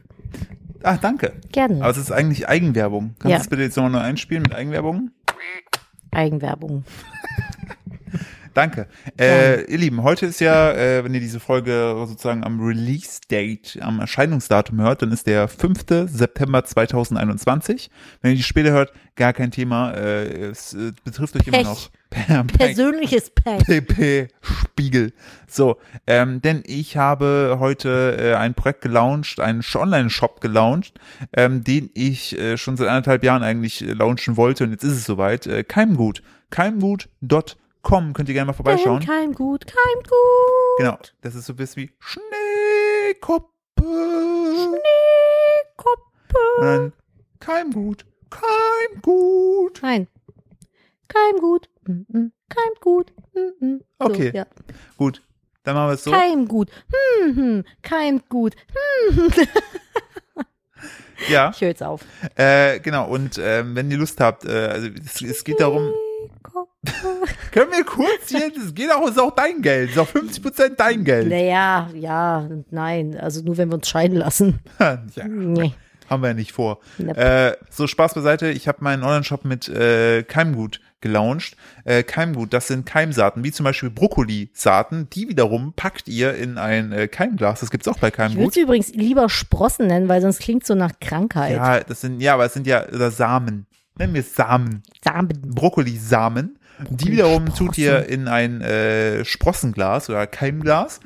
Ach, danke. Gerne. Aber es ist eigentlich Eigenwerbung. Kannst Ja. du das bitte jetzt nochmal neu einspielen mit Eigenwerbung? Eigenwerbung. <laughs> Danke. Äh, ihr Lieben, heute ist ja, äh, wenn ihr diese Folge sozusagen am Release-Date, am Erscheinungsdatum hört, dann ist der 5. September 2021. Wenn ihr die später hört, gar kein Thema. Äh, es äh, betrifft euch immer Pech. noch. Persönliches Pech. PP Spiegel. So, ähm, denn ich habe heute äh, ein Projekt gelauncht, einen Online-Shop gelauncht, ähm, den ich äh, schon seit anderthalb Jahren eigentlich äh, launchen wollte und jetzt ist es soweit. Äh, Keimgut. Keimgut.com könnt ihr gerne mal vorbeischauen. Kein gut, kein gut. Genau, das ist so ein bisschen wie Schneekoppe. Koppe. Und dann Keimgut. Keimgut. Nein. Kein gut. Mm -mm. Kein gut. Mm -mm. So, Okay. ja. Gut, dann machen wir es so. Kein gut. Hm, hm. Kein gut. Ja, Ich höre jetzt auf. äh, genau. Und ähm, wenn ihr Lust habt, äh, also es, es geht darum, <laughs> können wir kurz hier, es geht auch, ist auch dein Geld, ist auch 50 Prozent dein Geld. Naja, ja, nein. Also nur wenn wir uns scheiden lassen. <laughs> ja, Nee. haben wir ja nicht vor. Nope. Äh, so Spaß beiseite, ich habe meinen Online-Shop mit äh, Keimgut gelauncht. Äh, Keimgut, das sind Keimsaaten, wie zum Beispiel Brokkolisaaten, die wiederum packt ihr in ein äh, Keimglas. Das gibt's auch bei Ich würde Keimgut. übrigens lieber Sprossen nennen, weil sonst klingt so nach Krankheit. Ja, das sind, ja, aber es sind ja Samen. Nennen wir es Samen. Samen. Brokkolisamen. Die wiederum tut ihr in ein äh, Sprossenglas oder Keimglas.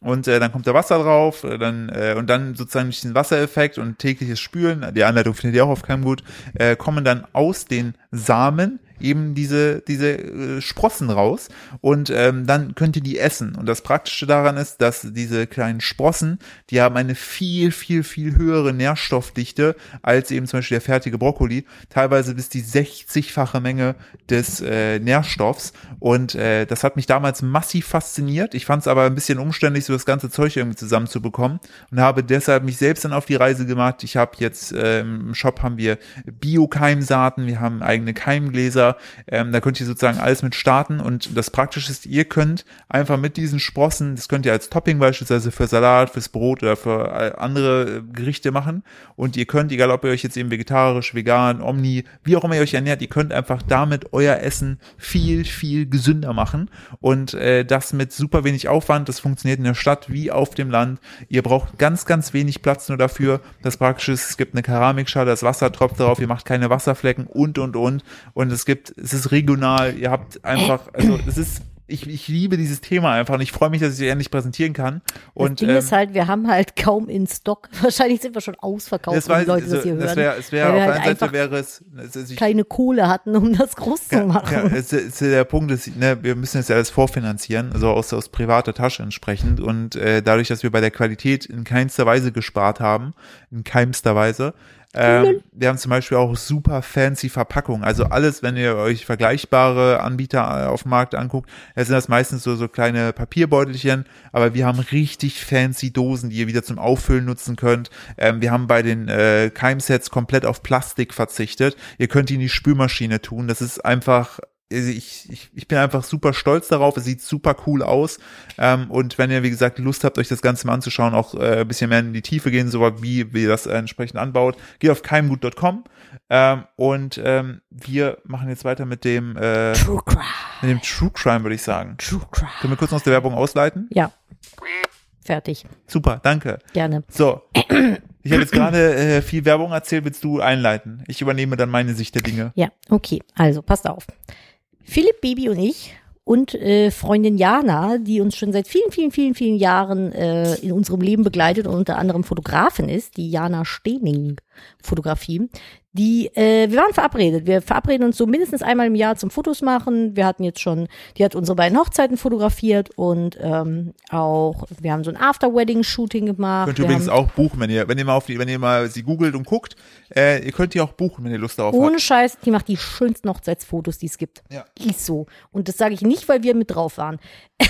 Und äh, dann kommt da Wasser drauf, äh, dann äh, und dann sozusagen durch den Wassereffekt und tägliches Spülen, die Anleitung findet ihr auch auf Keimgut, äh, kommen dann aus den Samen eben diese diese äh, Sprossen raus und ähm, dann könnt ihr die essen. Und das Praktische daran ist, dass diese kleinen Sprossen, die haben eine viel viel viel höhere Nährstoffdichte als eben zum Beispiel der fertige Brokkoli, teilweise bis die 60-fache Menge des äh, Nährstoffs. Und äh, das hat mich damals massiv fasziniert. Ich fand es aber ein bisschen umständlich, so das ganze Zeug irgendwie zusammenzubekommen und habe deshalb mich selbst dann auf die Reise gemacht. Ich habe jetzt äh, im Shop haben wir Bio-Keimsaaten, wir haben eigene Keimgläser. Ähm, da könnt ihr sozusagen alles mit starten. Und das Praktische ist, ihr könnt einfach mit diesen Sprossen, das könnt ihr als Topping beispielsweise für Salat, fürs Brot oder für äh, andere äh, Gerichte machen. Und ihr könnt, egal ob ihr euch jetzt eben vegetarisch, vegan, omni, wie auch immer ihr euch ernährt, ihr könnt einfach damit euer Essen viel, viel gesünder machen. Und äh, das mit super wenig Aufwand. Das funktioniert in der Stadt wie auf dem Land. Ihr braucht ganz, ganz wenig Platz nur dafür. Das Praktische ist, es gibt eine Keramikschale, das Wasser tropft darauf, ihr macht keine Wasserflecken und, und, und. Und es gibt, es ist regional, ihr habt einfach, also es ist, ich, ich liebe dieses Thema einfach und ich freue mich, dass ich es endlich präsentieren kann. Und das Ding ähm, ist halt, wir haben halt kaum in Stock. <laughs> Wahrscheinlich sind wir schon ausverkauft, das, war, die Leute das also, hier das hören. wäre, es wäre auf wir der halt einen Seite wäre es, es, es ich, keine Kohle hatten, um das groß zu machen. ja, es, es, der Punkt ist, ne, wir müssen das ja alles vorfinanzieren, also aus, aus privater Tasche entsprechend und äh, dadurch, dass wir bei der Qualität in keinster Weise gespart haben, in keimster Weise, ähm, wir haben zum Beispiel auch super fancy Verpackungen. Also alles, wenn ihr euch vergleichbare Anbieter äh, auf dem Markt anguckt, da sind das meistens so, so kleine Papierbeutelchen, aber wir haben richtig fancy Dosen, die ihr wieder zum Auffüllen nutzen könnt. Ähm, wir haben bei den äh, Keimsets komplett auf Plastik verzichtet. Ihr könnt die in die Spülmaschine tun. Das ist einfach ich, ich, ich bin einfach super stolz darauf. Es sieht super cool aus. Ähm, und wenn ihr, wie gesagt, Lust habt, euch das Ganze mal anzuschauen, auch äh, ein bisschen mehr in die Tiefe gehen, so wie, wie ihr das entsprechend anbaut, geht auf keimgut.com. Ähm, und ähm, wir machen jetzt weiter mit dem, äh, True Crime. mit dem True Crime, würde ich sagen. True Crime. Können wir kurz noch aus der Werbung ausleiten? Ja. Fertig. Super, danke. Gerne. So. Ich habe jetzt gerade äh, viel Werbung erzählt, willst du einleiten? Ich übernehme dann meine Sicht der Dinge. Ja, okay. Also, passt auf. Philipp, Bibi und ich und äh, Freundin Jana, die uns schon seit vielen, vielen, vielen, vielen Jahren äh, in unserem Leben begleitet und unter anderem Fotografin ist, die Jana Stening Fotografie. Die, äh, wir waren verabredet. Wir verabreden uns so mindestens einmal im Jahr zum Fotos machen. Wir hatten jetzt schon, die hat unsere beiden Hochzeiten fotografiert und ähm, auch, wir haben so ein After-Wedding-Shooting gemacht. Könnt ihr wir übrigens haben, auch buchen, wenn ihr, wenn ihr mal auf die, wenn ihr mal sie googelt und guckt, äh, ihr könnt die auch buchen, wenn ihr Lust darauf Ohne habt. Scheiß, die macht die schönsten Hochzeitsfotos, die es gibt. Ja. Ist so. Und das sage ich nicht, weil wir mit drauf waren. <laughs>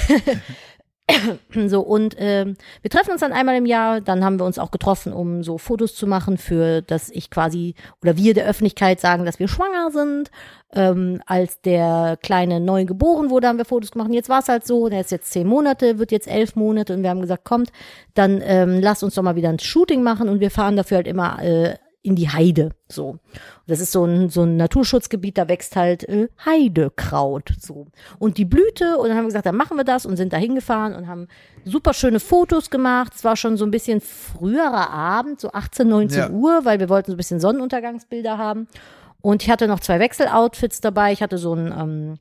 <coughs> so, und ähm, wir treffen uns dann einmal im Jahr, dann haben wir uns auch getroffen, um so Fotos zu machen, für dass ich quasi oder wir der Öffentlichkeit sagen, dass wir schwanger sind. Ähm, als der Kleine neu geboren wurde, haben wir Fotos gemacht. Jetzt war es halt so, der ist jetzt zehn Monate, wird jetzt elf Monate und wir haben gesagt, kommt, dann ähm, lasst uns doch mal wieder ein Shooting machen und wir fahren dafür halt immer äh, in die Heide. So. Und das ist so ein, so ein Naturschutzgebiet, da wächst halt äh, Heidekraut. So. Und die Blüte, und dann haben wir gesagt, dann machen wir das und sind da hingefahren und haben super schöne Fotos gemacht. Es war schon so ein bisschen früherer Abend, so 18, 19 Ja. Uhr, weil wir wollten so ein bisschen Sonnenuntergangsbilder haben. Und ich hatte noch zwei Wechseloutfits dabei. Ich hatte so ein ähm,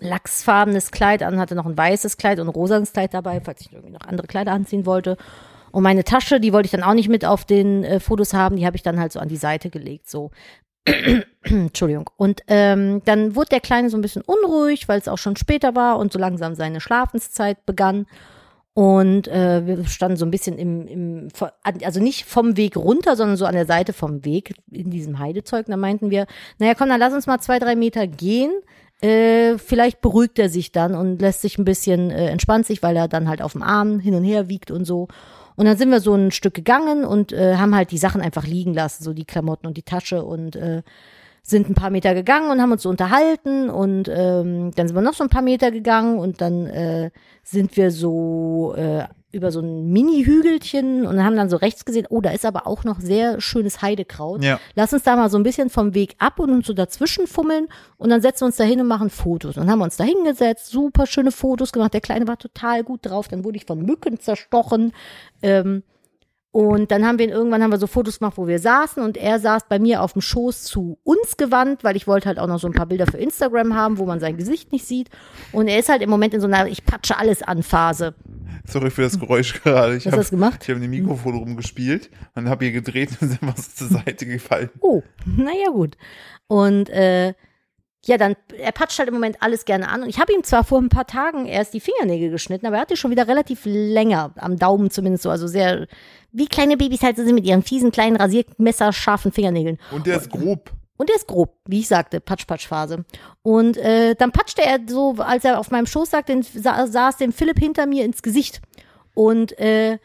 lachsfarbenes Kleid an, hatte noch ein weißes Kleid und ein rosanes Kleid dabei, falls ich irgendwie noch andere Kleider anziehen wollte. Und meine Tasche, die wollte ich dann auch nicht mit auf den äh, Fotos haben, die habe ich dann halt so an die Seite gelegt, so. <clears throat> Entschuldigung. Und ähm, dann wurde der Kleine so ein bisschen unruhig, weil es auch schon später war und so langsam seine Schlafenszeit begann. Und äh, wir standen so ein bisschen im, im, also nicht vom Weg runter, sondern so an der Seite vom Weg in diesem Heidezeug. Da meinten wir, naja, komm, dann lass uns mal zwei, drei Meter gehen. Äh, vielleicht beruhigt er sich dann und lässt sich ein bisschen, äh, entspannt sich, weil er dann halt auf dem Arm hin und her wiegt und so. Und dann sind wir so ein Stück gegangen und äh, haben halt die Sachen einfach liegen lassen, so die Klamotten und die Tasche und äh, sind ein paar Meter gegangen und haben uns so unterhalten und ähm, dann sind wir noch so ein paar Meter gegangen und dann äh, sind wir so äh, über so ein Mini-Hügelchen und haben dann so rechts gesehen, oh, da ist aber auch noch sehr schönes Heidekraut. Ja. Lass uns da mal so ein bisschen vom Weg ab und uns so dazwischen fummeln und dann setzen wir uns da hin und machen Fotos. Und dann haben wir uns da hingesetzt, super schöne Fotos gemacht. Der Kleine war total gut drauf. Dann wurde ich von Mücken zerstochen. Ähm, und dann haben wir ihn, irgendwann haben wir so Fotos gemacht, wo wir saßen und er saß bei mir auf dem Schoß zu uns gewandt, weil ich wollte halt auch noch so ein paar Bilder für Instagram haben, wo man sein Gesicht nicht sieht. Und er ist halt im Moment in so einer Ich patsche alles an Phase. Sorry für das Geräusch gerade. Ich hast du gemacht? Ich habe mit dem Mikrofon rumgespielt und habe hier gedreht und <laughs> sind was zur Seite gefallen. Oh, naja, gut. Und äh, ja, dann, er patscht halt im Moment alles gerne an. Und ich habe ihm zwar vor ein paar Tagen erst die Fingernägel geschnitten, aber er hatte schon wieder relativ länger, am Daumen zumindest so, also sehr, wie kleine Babys halt so sind mit ihren fiesen, kleinen, rasiermesserscharfen Fingernägeln. Und der ist grob. Und der ist grob, wie ich sagte, Patsch-Patsch-Phase. Und äh, dann patschte er so, als er auf meinem Schoß den, sa saß dem Philipp hinter mir ins Gesicht. Und äh,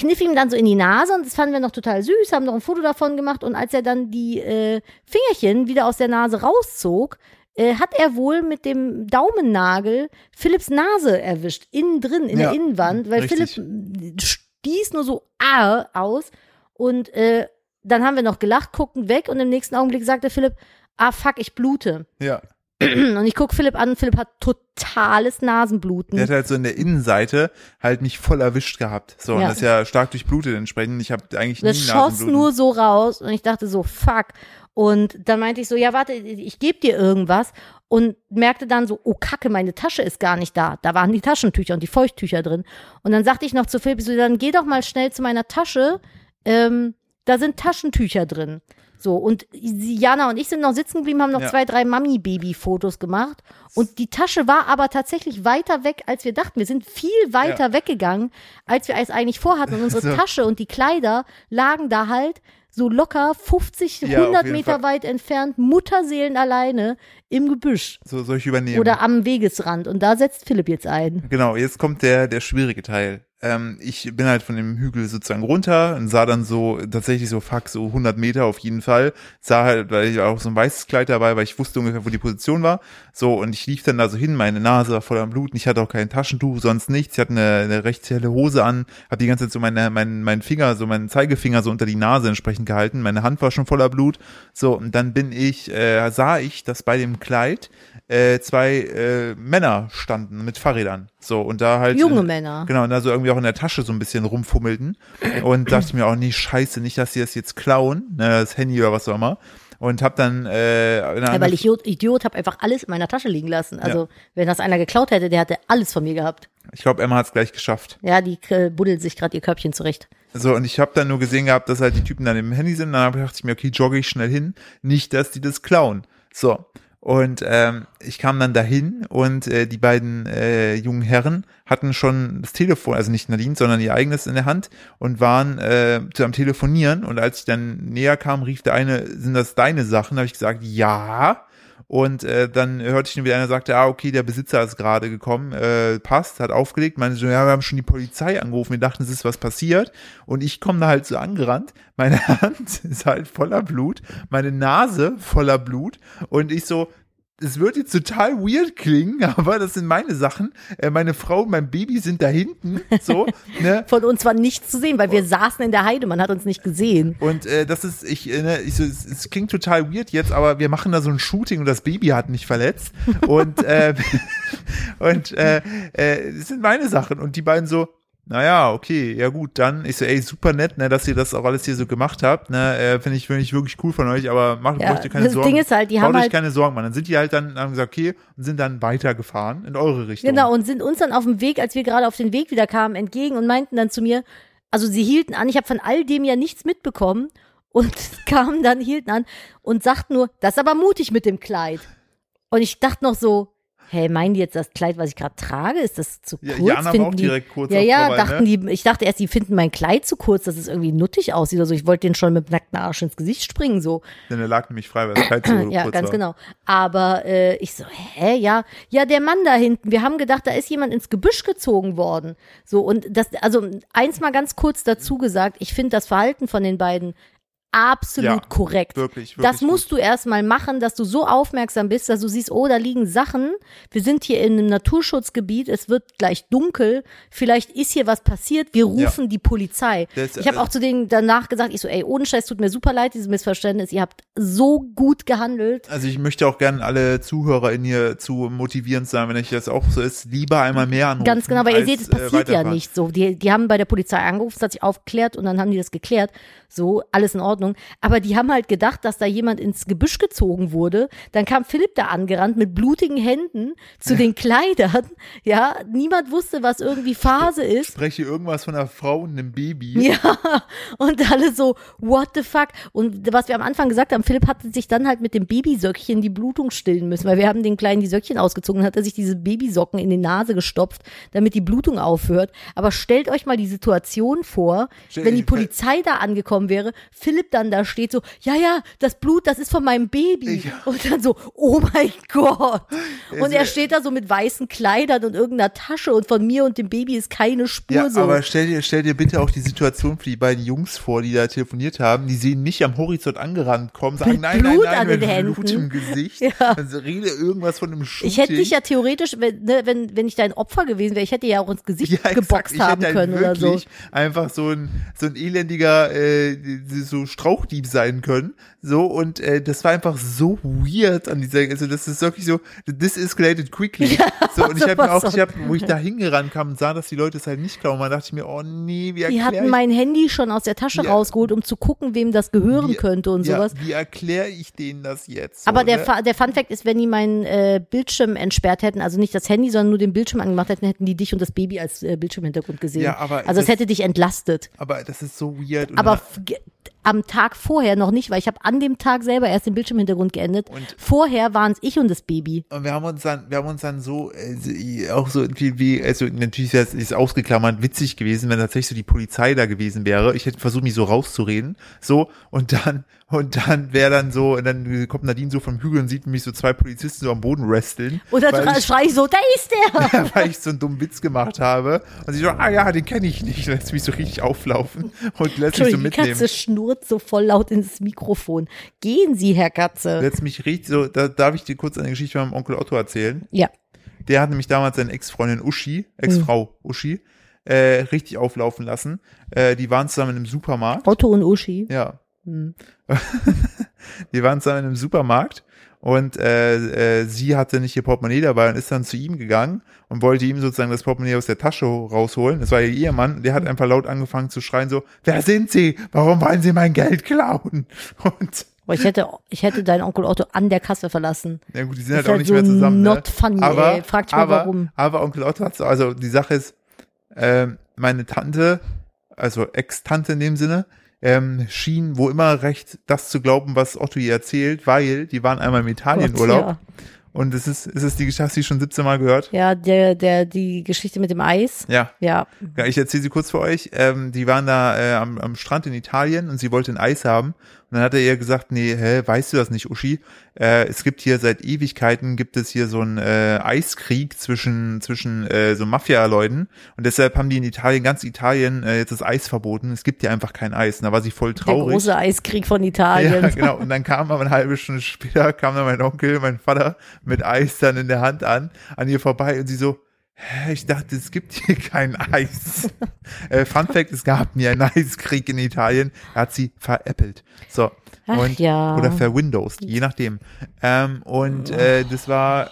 kniff ihm dann so in die Nase und das fanden wir noch total süß, haben noch ein Foto davon gemacht und als er dann die äh, Fingerchen wieder aus der Nase rauszog, äh, hat er wohl mit dem Daumennagel Philipps Nase erwischt, innen drin, in Ja, der Innenwand, weil richtig. Philipp stieß nur so ah aus und äh, dann haben wir noch gelacht, guckten weg und im nächsten Augenblick sagte Philipp, ah fuck, ich blute. Ja. <clears throat> Und ich guck Philipp an, Philipp hat totales Nasenbluten. Der hat halt so in der Innenseite halt mich voll erwischt gehabt. So, und Ja. das ist ja stark durchblutet entsprechend. Ich habe eigentlich Das nie schoss Nasenbluten. nur so raus und ich dachte so, fuck. Und dann meinte ich so, ja, warte, ich gebe dir irgendwas und merkte dann so, oh Kacke, meine Tasche ist gar nicht da. Da waren die Taschentücher und die Feuchttücher drin. Und dann sagte ich noch zu Philipp, so, dann geh doch mal schnell zu meiner Tasche. Ähm, da sind Taschentücher drin. So, und Jana und ich sind noch sitzen geblieben, haben noch Ja. zwei, drei Mami-Baby-Fotos gemacht. Und die Tasche war aber tatsächlich weiter weg, als wir dachten. Wir sind viel weiter weggegangen, als wir es eigentlich vorhatten. Und unsere <laughs> So. Tasche und die Kleider lagen da halt so locker 50, Ja, auf 100 jeden Meter Fall. weit entfernt, Mutterseelen alleine im Gebüsch So soll ich übernehmen. oder am Wegesrand. Und da setzt Philipp jetzt ein. Genau, jetzt kommt der, der schwierige Teil. Ähm, ich bin halt von dem Hügel sozusagen runter und sah dann so, tatsächlich so, fuck, so 100 Meter auf jeden Fall. Sah halt, weil ich auch so ein weißes Kleid dabei, weil ich wusste ungefähr, wo die Position war. So, und ich lief dann da so hin, meine Nase war voller Blut und ich hatte auch kein Taschentuch, sonst nichts. Ich hatte eine, eine recht helle Hose an, hab die ganze Zeit so meine, mein, mein Finger, so meinen Zeigefinger so unter die Nase entsprechend gehalten. Meine Hand war schon voller Blut. So, und dann bin ich, äh, sah ich, dass bei dem Kleid äh, zwei äh, Männer standen mit Fahrrädern. So, und da halt. Junge Männer. Genau, und da so irgendwie auch in der Tasche so ein bisschen rumfummelten. Und dachte mir auch, nee, scheiße, nicht, dass sie das jetzt klauen, ne, das Handy oder was auch immer. Und hab dann äh, Ja, weil ich Idiot, Idiot habe einfach alles in meiner Tasche liegen lassen. Also, wenn das einer geklaut hätte, der hätte alles von mir gehabt. ich glaube, Emma hat's gleich geschafft. Ja, die äh, buddelt sich gerade ihr Körbchen zurecht. So, und ich habe dann nur gesehen gehabt, dass halt die Typen dann im Handy sind. Dann dachte ich mir, okay, jogge ich schnell hin. Nicht, dass die das klauen. So. Und ähm, ich kam dann dahin und äh, die beiden äh, jungen Herren hatten schon das Telefon, also nicht Nadine, sondern ihr eigenes in der Hand und waren äh, zu am Telefonieren. Und als ich dann näher kam, rief der eine, sind das deine Sachen? Da habe ich gesagt, ja. Und äh, dann hörte ich nur wieder einer sagte, ah, okay, der Besitzer ist gerade gekommen, äh, passt, hat aufgelegt, meinte so, ja, wir haben schon die Polizei angerufen, wir dachten, es ist was passiert. Und ich komme da halt so angerannt, meine <laughs> Hand ist halt voller Blut, meine Nase voller Blut. Und ich so, es wird jetzt total weird klingen, <laughs> aber das sind meine Sachen. Äh, meine Frau und mein Baby sind da hinten, so, <laughs> ne? Von uns war nichts zu sehen, weil wir saßen in der Heide, man hat uns nicht gesehen. Und äh, das ist, ich, äh, ne, ich so, es, es klingt total weird jetzt, aber wir machen da so ein Shooting und das Baby hat mich verletzt. <laughs> Und, äh, und äh, äh, das sind meine Sachen. Und die beiden so, naja, okay, ja gut, dann, ich so, ey, super nett, ne, dass ihr das auch alles hier so gemacht habt, ne, äh, finde ich, finde ich wirklich cool von euch, aber macht Ja, euch keine das Sorgen. Ding ist halt, die haben euch halt- keine Sorgen, Mann. Dann sind die halt dann, haben gesagt, okay, und sind dann weitergefahren in eure Richtung. Genau, und sind uns dann auf dem Weg, als wir gerade auf den Weg wieder kamen, entgegen und meinten dann zu mir, also sie hielten an, ich habe von all dem ja nichts mitbekommen und <laughs> kamen dann, hielten an und sagten nur, das ist aber mutig mit dem Kleid. Und ich dachte noch so, hey, meinen die jetzt das Kleid, was ich gerade trage, ist das zu Ja, kurz? Jana war Finden auch die, direkt kurz Ja, ja, dabei, dachten ne? die, ich dachte erst, die finden mein Kleid zu kurz, dass es irgendwie nuttig aussieht oder so. Ich wollte den schon mit nacktem Arsch ins Gesicht springen, so. Denn er lag nämlich frei, weil das Kleid so <clears throat> Ja, kurz ganz war. genau. Aber äh, ich so, hä, ja, ja, der Mann da hinten. Wir haben gedacht, da ist jemand ins Gebüsch gezogen worden. So und das, also eins mal ganz kurz dazu gesagt. Ich finde das Verhalten von den beiden absolut Ja, korrekt. Wirklich, wirklich. Das musst du erstmal machen, dass du so aufmerksam bist, dass du siehst, oh, da liegen Sachen. Wir sind hier in einem Naturschutzgebiet, es wird gleich dunkel. Vielleicht ist hier was passiert. Wir rufen die Polizei. Das- ich habe auch zu denen danach gesagt, ich so, ey, ohne Scheiß, tut mir super leid, dieses Missverständnis. Ihr habt so gut gehandelt. Also ich möchte auch gerne alle Zuhörer in hier zu motivierend sein, wenn ich das auch so ist, lieber einmal mehr anrufen. Ganz genau, weil ihr seht, es äh, passiert ja weiterfahren. nicht so. Die, die haben bei der Polizei angerufen, es hat sich aufgeklärt und dann haben die das geklärt. So, alles in Ordnung. Aber die haben halt gedacht, dass da jemand ins Gebüsch gezogen wurde. Dann kam Philipp da angerannt mit blutigen Händen zu den Kleidern. Ja, niemand wusste, was irgendwie Phase ist. spreche irgendwas von einer Frau und einem Baby. Ja, und alle so, what the fuck? Und was wir am Anfang gesagt haben, Philipp hatte sich dann halt mit dem Babysöckchen die Blutung stillen müssen, weil wir haben den Kleinen die Söckchen ausgezogen und hat er sich diese Babysocken in die Nase gestopft, damit die Blutung aufhört. Aber stellt euch mal die Situation vor, Stell- wenn die Polizei da angekommen wäre, Philipp dann da steht so, ja, ja, das Blut, das ist von meinem Baby. Ja. Und dann so, oh mein Gott. <laughs> Und er steht da so mit weißen Kleidern und irgendeiner Tasche und von mir und dem Baby ist keine Spur Ja, so. aber stell dir, stell dir bitte auch die Situation für die beiden Jungs vor, die da telefoniert haben. Die sehen mich am Horizont angerannt kommen, sagen, Mit nein, nein, Blut nein, an mit den Händen. Blut im Gesicht. <laughs> Ja. Also rede irgendwas von einem Shooting. Ich hätte dich ja theoretisch, wenn, ne, wenn, wenn ich dein Opfer gewesen wäre, ich hätte ja auch ins Gesicht <laughs> ja, geboxt haben hätte können halt oder so. einfach so ein so ein elendiger äh, so Strauchdieb sein können so und äh, das war einfach so weird an dieser also das ist wirklich so this escalated quickly so und ich habe mir auch ich habe wo ich da hingerannt kam und sah dass die Leute es halt nicht glauben dann dachte ich mir oh nee wie Die erkläre hatten ich mein Handy schon aus der Tasche Wie- rausgeholt, um zu gucken, wem das gehören wie- könnte und ja, sowas. wie erkläre ich denen das jetzt so, Aber der, ne? Der Fun Fact ist, wenn die meinen äh, Bildschirm entsperrt hätten, also nicht das Handy, sondern nur den Bildschirm angemacht hätten, hätten die dich und das Baby als äh, Bildschirmhintergrund gesehen. Ja, aber also es hätte dich entlastet. aber das ist so weird Aber am Tag vorher noch nicht, weil ich habe an dem Tag selber erst den Bildschirmhintergrund geendet. Und- vorher waren es ich und das Baby. Und wir haben uns dann, wir haben uns dann so, äh, auch so irgendwie, wie, also natürlich ist es ausgeklammert witzig gewesen, wenn tatsächlich so die Polizei da gewesen wäre. Ich hätte versucht, mich so rauszureden, so, und dann, und dann wäre dann so, und dann kommt Nadine so vom Hügel und sieht mich so zwei Polizisten so am Boden wresteln. Und dann weil schrei- ich, so, da ist der! <laughs> weil ich so einen dummen Witz gemacht habe. Und sie so, ah ja, den kenne ich nicht. Lässt mich so richtig auflaufen und lässt mich so Entschuldigung, die mitnehmen. Katze schnurrt so voll laut ins Mikrofon. Gehen Sie, Herr Katze. Lässt mich richtig so, da darf ich dir kurz eine Geschichte von meinem Onkel Otto erzählen. Ja. Der hat nämlich damals seine Ex-Freundin Uschi, Ex-Frau Uschi, äh, richtig auflaufen lassen. Äh, die waren zusammen im Supermarkt. Otto und Uschi. Ja. Hm. <laughs> die waren zusammen im Supermarkt und äh, äh, sie hatte nicht ihr Portemonnaie dabei und ist dann zu ihm gegangen und wollte ihm sozusagen das Portemonnaie aus der Tasche rausholen. Das war ihr Ehemann. Der hat einfach laut angefangen zu schreien so, wer sind Sie? Warum wollen Sie mein Geld klauen? <laughs> Und Boah, ich hätte, ich hätte deinen Onkel Otto an der Kasse verlassen. Ja gut, die sind halt ist auch halt nicht so mehr zusammen. not ne? funny, aber, ey. Fragt mal, aber, warum. Aber Onkel Otto hat so, also die Sache ist, ähm, meine Tante, also Ex-Tante in dem Sinne, ähm, schien wo immer recht das zu glauben, was Otto ihr erzählt, weil die waren einmal im Italienurlaub Gott, und es ist, es ist die Geschichte, hast du die schon 17 Mal gehört? Ja, der, der, die Geschichte mit dem Eis. Ja. Ja. Ja, ich erzähle sie kurz für euch. Ähm, die waren da äh, am, am Strand in Italien und sie wollte ein Eis haben. Und dann hat er ihr gesagt, nee, hä, weißt du das nicht, Uschi? Äh, es gibt hier seit Ewigkeiten gibt es hier so einen äh, Eiskrieg zwischen zwischen äh, so Mafia-Leuten und deshalb haben die in Italien, ganz Italien, äh, jetzt das Eis verboten. Es gibt hier einfach kein Eis. Und da war sie voll Der traurig. große Eiskrieg von Italien. Ja, genau. Und dann kam aber eine halbe Stunde später, kam dann mein Onkel, mein Vater mit Eis dann in der Hand an, an ihr vorbei und sie so, ich dachte, es gibt hier <laughs> kein Eis. äh, Fun Fact, es gab nie einen Eiskrieg in Italien. Er hat sie veräppelt. So. Ach und, ja. Oder verwindowst, je nachdem. Ähm, und äh, das war,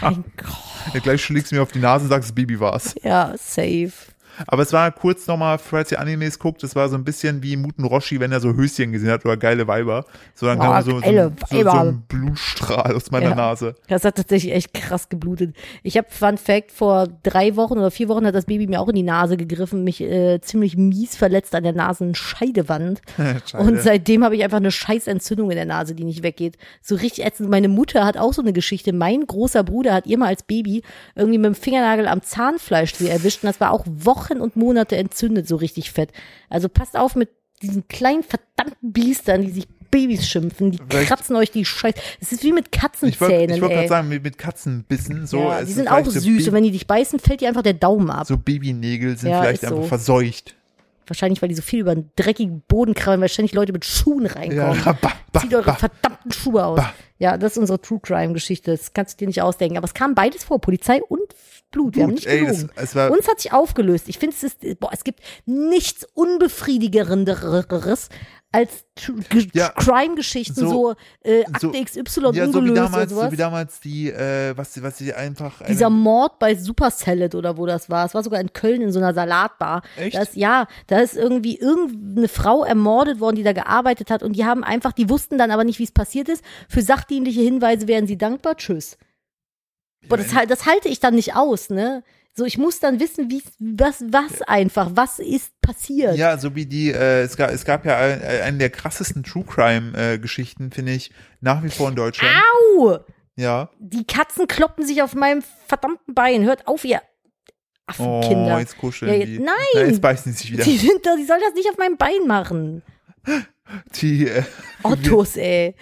Mein <laughs> Gott. gleich schlägst du mir auf die Nase und sagst, Baby war's. Ja, safe. Aber es war kurz nochmal, falls ihr Animes guckt, es war so ein bisschen wie Muten Roshi, wenn er so Höschen gesehen hat oder geile Weiber. So dann Ja, kam so, so, ein- so, so ein Blutstrahl aus meiner Ja. Nase. Das hat tatsächlich echt krass geblutet. Ich habe Fun Fact, vor drei Wochen oder vier Wochen hat das Baby mir auch in die Nase gegriffen, mich äh, ziemlich mies verletzt an der Nasenscheidewand. <laughs> Und seitdem habe ich einfach eine scheiß Entzündung in der Nase, die nicht weggeht. So richtig ätzend. Meine Mutter hat auch so eine Geschichte. Mein großer Bruder hat ihr mal als Baby irgendwie mit dem Fingernagel am Zahnfleisch erwischt. Und das war auch Wochen und Monate entzündet, so richtig fett. Also passt auf mit diesen kleinen verdammten Biestern, die sich Babys schimpfen. Die Vielleicht- kratzen euch die Scheiß. Es ist wie mit ich wollte Katzenzähnen, ich wollt ey. gerade sagen, mit, mit Katzenbissen, so, ja, die sind auch so süß. Ba- Und wenn die dich beißen, fällt dir einfach der Daumen ab. so Babynägel sind Ja, vielleicht einfach so. verseucht. Wahrscheinlich, weil die so viel über den dreckigen Boden krabbeln, weil ständig Leute mit Schuhen Ja, reinkommen. bah, bah, Zieht eure bah. verdammten Schuhe aus. Ja, das ist unsere True Crime Geschichte. Das kannst du dir nicht ausdenken. Aber es kam beides vor. Polizei und Blut. Wir haben nicht ey, gelogen. das- es war- Uns hat sich aufgelöst. Ich finde, es ist, boah, es gibt nichts unbefriedigerenderes als Ja. Crime-Geschichten, so, So- äh, so- Akte XY Ja, so wie damals, so wie damals die, äh, was, was sie einfach. Dieser Mord bei Super Salad oder wo das war. Es war sogar in Köln in so einer Salatbar. Echt? Das, ja, da ist irgendwie irgendeine Frau ermordet worden, die da gearbeitet hat und die haben einfach, die wussten dann aber nicht, wie es passiert ist. Für sachdienliche Hinweise wären sie dankbar. Tschüss. Boah, das, das halte ich dann nicht aus, ne? So, ich muss dann wissen, wie was, was einfach, was ist passiert. Ja, so wie die, äh, es, gab, es gab ja ein- einen der krassesten True Crime-Geschichten, finde ich, nach wie vor in Deutschland. Au! Ja. Die Katzen kloppen sich auf meinem verdammten Bein. Hört auf, ihr Oh, Affenkinder. jetzt kuscheln Ja, die. nein! Jetzt beißen sie sich wieder. die, sind die soll das nicht auf meinem Bein machen. <laughs> Die, äh, Ottos, ey.